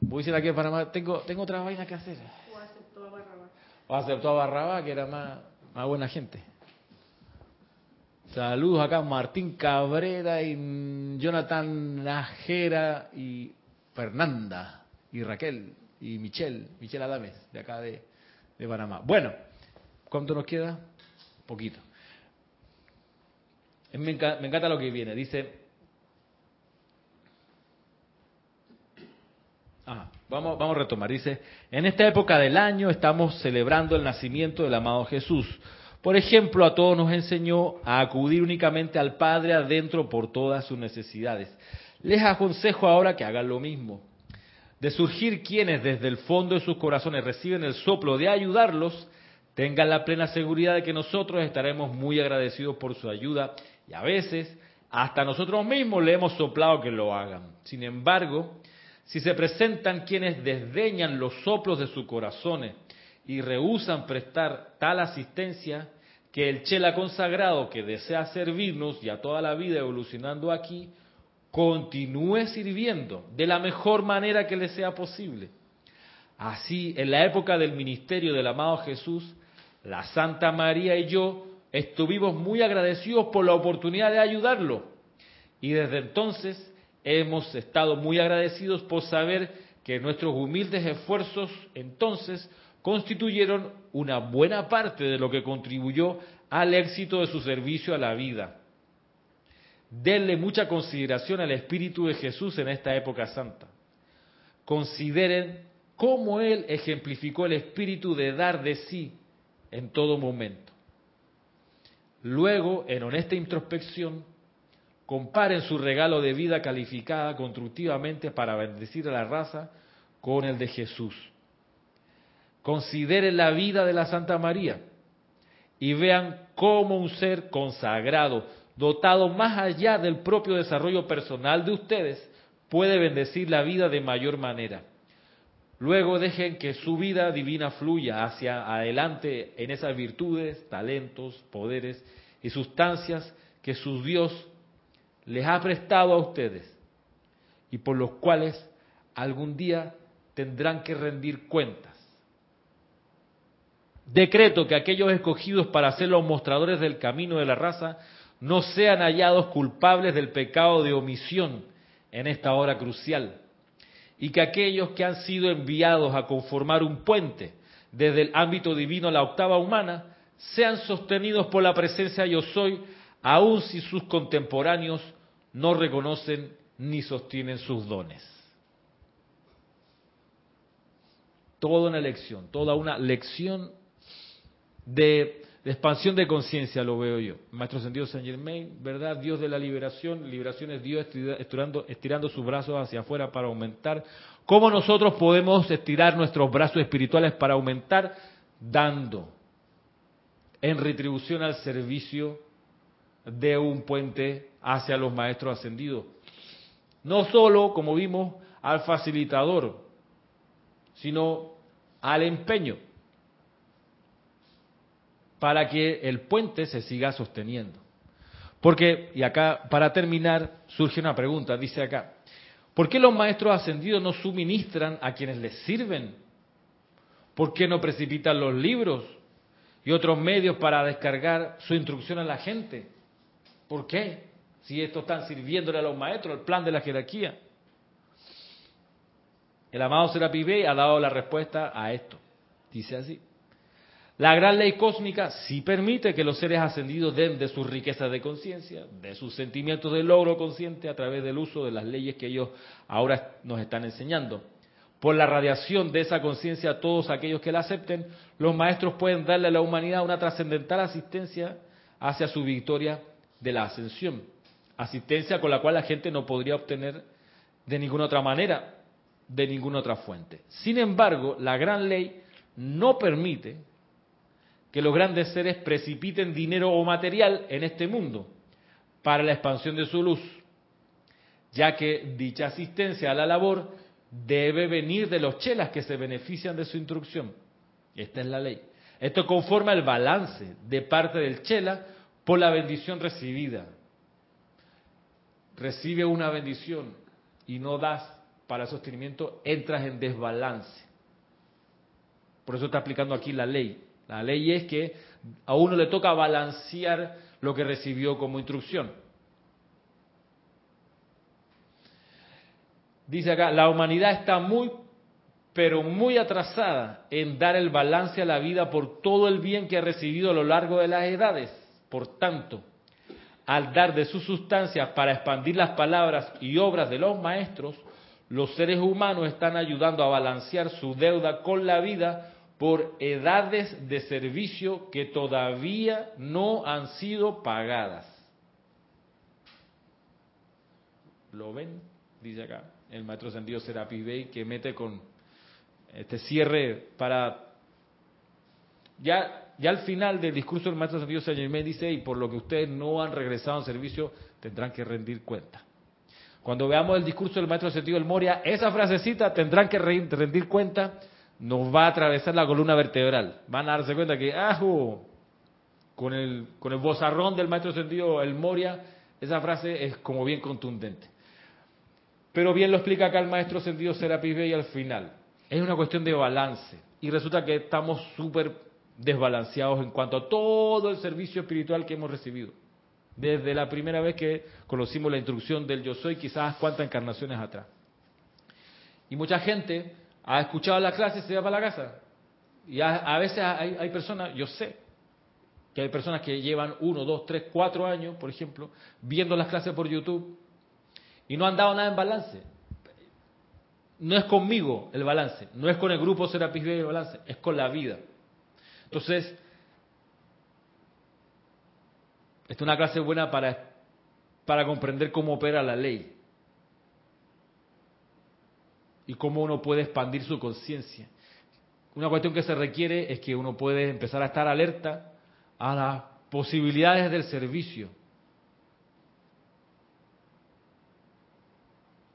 Voy a decir aquí en Panamá, tengo, tengo otra vaina que hacer. O aceptó a Barrabá. O aceptó a Barrabá, que era más, más buena gente. Saludos acá Martín Cabrera y Jonathan Najera y Fernanda y Raquel y Michelle, Michelle Adames, de acá de, de Panamá. Bueno, ¿cuánto nos queda? Poquito. Me encanta, lo que viene. Dice, vamos, vamos a retomar. Dice, en esta época del año estamos celebrando el nacimiento del amado Jesús. Por ejemplo, a todos nos enseñó a acudir únicamente al Padre adentro por todas sus necesidades. Les aconsejo ahora que hagan lo mismo. De surgir quienes desde el fondo de sus corazones reciben el soplo de ayudarlos, tengan la plena seguridad de que nosotros estaremos muy agradecidos por su ayuda y a veces hasta nosotros mismos le hemos soplado que lo hagan. Sin embargo, si se presentan quienes desdeñan los soplos de sus corazones y rehusan prestar tal asistencia, que el chela consagrado que desea servirnos y a toda la vida evolucionando aquí, continúe sirviendo de la mejor manera que le sea posible. Así, en la época del ministerio del amado Jesús, la Santa María y yo estuvimos muy agradecidos por la oportunidad de ayudarlo. Y desde entonces hemos estado muy agradecidos por saber que nuestros humildes esfuerzos entonces constituyeron una buena parte de lo que contribuyó al éxito de su servicio a la vida. Denle mucha consideración al Espíritu de Jesús en esta época santa. Consideren cómo Él ejemplificó el espíritu de dar de sí en todo momento. Luego, en honesta introspección, comparen su regalo de vida calificada constructivamente para bendecir a la raza con el de Jesús. Consideren la vida de la Santa María y vean cómo un ser consagrado, dotado más allá del propio desarrollo personal de ustedes, puede bendecir la vida de mayor manera. Luego dejen que su vida divina fluya hacia adelante en esas virtudes, talentos, poderes y sustancias que su Dios les ha prestado a ustedes y por los cuales algún día tendrán que rendir cuentas. Decreto que aquellos escogidos para ser los mostradores del camino de la raza no sean hallados culpables del pecado de omisión en esta hora crucial y que aquellos que han sido enviados a conformar un puente desde el ámbito divino a la octava humana sean sostenidos por la presencia yo soy, aun si sus contemporáneos no reconocen ni sostienen sus dones. Toda una lección, toda una lección de de expansión de conciencia lo veo yo. Maestro Sentido Saint Germain, ¿verdad? Dios de la liberación, liberación es Dios estirando, estirando sus brazos hacia afuera para aumentar. ¿Cómo nosotros podemos estirar nuestros brazos espirituales para aumentar? Dando en retribución al servicio de un puente hacia los maestros ascendidos. No solo, como vimos, al facilitador, sino al empeño para que el puente se siga sosteniendo. Porque, y acá para terminar, surge una pregunta, dice acá, ¿por qué los maestros ascendidos no suministran a quienes les sirven? ¿Por qué no precipitan los libros y otros medios para descargar su instrucción a la gente? ¿Por qué? Si esto están sirviéndole a los maestros, el plan de la jerarquía. El amado Serapi Bey ha dado la respuesta a esto. Dice así. La gran ley cósmica sí permite que los seres ascendidos den de sus riquezas de conciencia, de sus sentimientos de logro consciente a través del uso de las leyes que ellos ahora nos están enseñando. Por la radiación de esa conciencia a todos aquellos que la acepten, los maestros pueden darle a la humanidad una trascendental asistencia hacia su victoria de la ascensión. Asistencia con la cual la gente no podría obtener de ninguna otra manera, de ninguna otra fuente. Sin embargo, la gran ley no permite que los grandes seres precipiten dinero o material en este mundo para la expansión de su luz, ya que dicha asistencia a la labor debe venir de los chelas que se benefician de su instrucción. Esta es la ley. Esto conforma el balance de parte del chela por la bendición recibida. Recibe una bendición y no das para sostenimiento, entras en desbalance. Por eso está aplicando aquí la ley. La ley es que a uno le toca balancear lo que recibió como instrucción. Dice acá, la humanidad está muy, pero muy atrasada en dar el balance a la vida por todo el bien que ha recibido a lo largo de las edades. Por tanto, al dar de sus sustancias para expandir las palabras y obras de los maestros, los seres humanos están ayudando a balancear su deuda con la vida por edades de servicio que todavía no han sido pagadas. ¿Lo ven? Dice acá el maestro sentido Serapi Bey, que mete con este cierre para... Ya, ya al final del discurso del maestro sentido Saint dice, y por lo que ustedes no han regresado al servicio, tendrán que rendir cuenta. Cuando veamos el discurso del maestro sentido del Moria, esa frasecita tendrán que rendir cuenta, nos va a atravesar la columna vertebral. Van a darse cuenta que, ajo, con el, con el bozarrón del maestro sentido el Moria, esa frase es como bien contundente. Pero bien lo explica acá el maestro sentido Serapis Bey al final. Es una cuestión de balance. Y resulta que estamos súper desbalanceados en cuanto a todo el servicio espiritual que hemos recibido. Desde la primera vez que conocimos la instrucción del yo soy, quizás cuántas encarnaciones atrás. Y mucha gente ha escuchado la clase y se va para la casa. Y a, veces hay, hay personas, yo sé, que hay personas que llevan uno, dos, tres, cuatro años, por ejemplo, viendo las clases por YouTube y no han dado nada en balance. No es conmigo el balance, no es con el grupo Serapis Bay el balance, es con la vida. Entonces, esta es una clase buena para, para comprender cómo opera la ley y cómo uno puede expandir su conciencia. Una cuestión que se requiere es que uno puede empezar a estar alerta a las posibilidades del servicio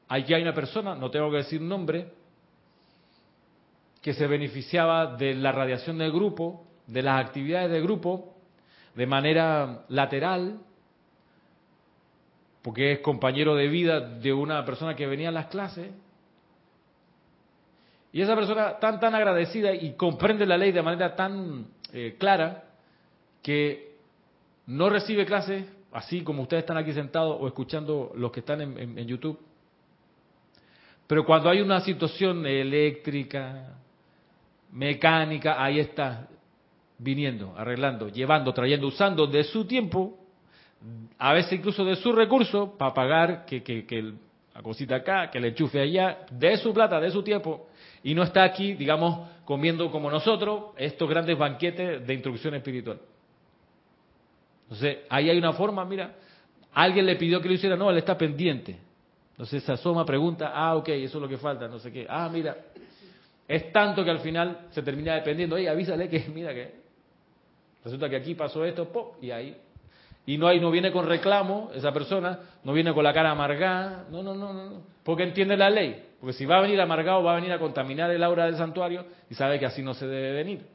Aquí hay una persona, no tengo que decir nombre, que se beneficiaba de la radiación del grupo, de las actividades del grupo, de manera lateral, porque es compañero de vida de una persona que venía a las clases. Y esa persona tan, tan agradecida y comprende la ley de manera tan eh, clara que no recibe clases, así como ustedes están aquí sentados o escuchando los que están en YouTube, pero cuando hay una situación eléctrica, mecánica, ahí está viniendo, arreglando, llevando, trayendo, usando de su tiempo, a veces incluso de su recurso, para pagar que, que, la cosita acá, que le enchufe allá, de su plata, de su tiempo, y no está aquí, digamos, comiendo como nosotros estos grandes banquetes de instrucción espiritual. Entonces, ahí hay una forma, mira, alguien le pidió que lo hiciera, no, él está pendiente. Entonces se asoma, pregunta, ah, ok, eso es lo que falta, no sé qué. Ah, mira, es tanto que al final se termina dependiendo. Oye, avísale que, mira que resulta que aquí pasó esto, pop, y ahí. Y no, hay, no viene con reclamo esa persona, no viene con la cara amargada, no, no, no, no, porque entiende la ley. Porque si va a venir amargado, va a venir a contaminar el aura del santuario y sabe que así no se debe venir.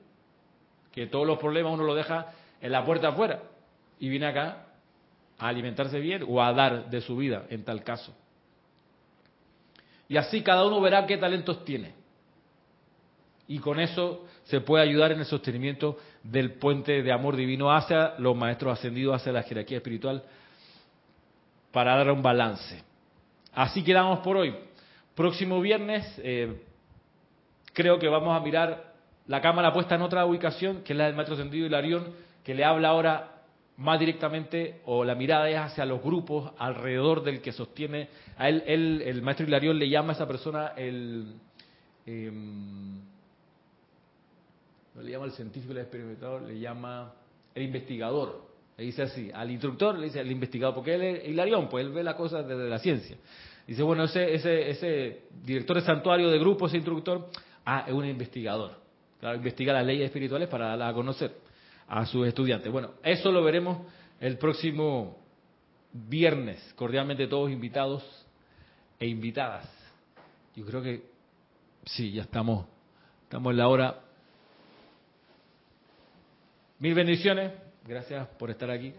Que todos los problemas uno los deja en la puerta afuera y viene acá a alimentarse bien o a dar de su vida en tal caso. Y así cada uno verá qué talentos tiene. Y con eso se puede ayudar en el sostenimiento del puente de amor divino hacia los maestros ascendidos, hacia la jerarquía espiritual, para dar un balance. Así quedamos por hoy. Próximo viernes eh, creo que vamos a mirar la cámara puesta en otra ubicación, que es la del maestro ascendido Hilarión, que le habla ahora más directamente, o la mirada es hacia los grupos alrededor del que sostiene, a él, el maestro Hilarión le llama a esa persona el... Em, no le llama el científico, el experimentador, le llama el investigador. Le dice así, al instructor le dice el investigador, porque él es Hilarión, pues él ve las cosas desde la ciencia. Dice, bueno, ese, ese, ese director de santuario de grupo, ese instructor, ah, es un investigador. Claro, investiga las leyes espirituales para darlas a conocer a sus estudiantes. Bueno, eso lo veremos el próximo viernes. Cordialmente todos invitados e invitadas. Yo creo que sí, ya estamos, estamos en la hora. Mil bendiciones. Gracias por estar aquí.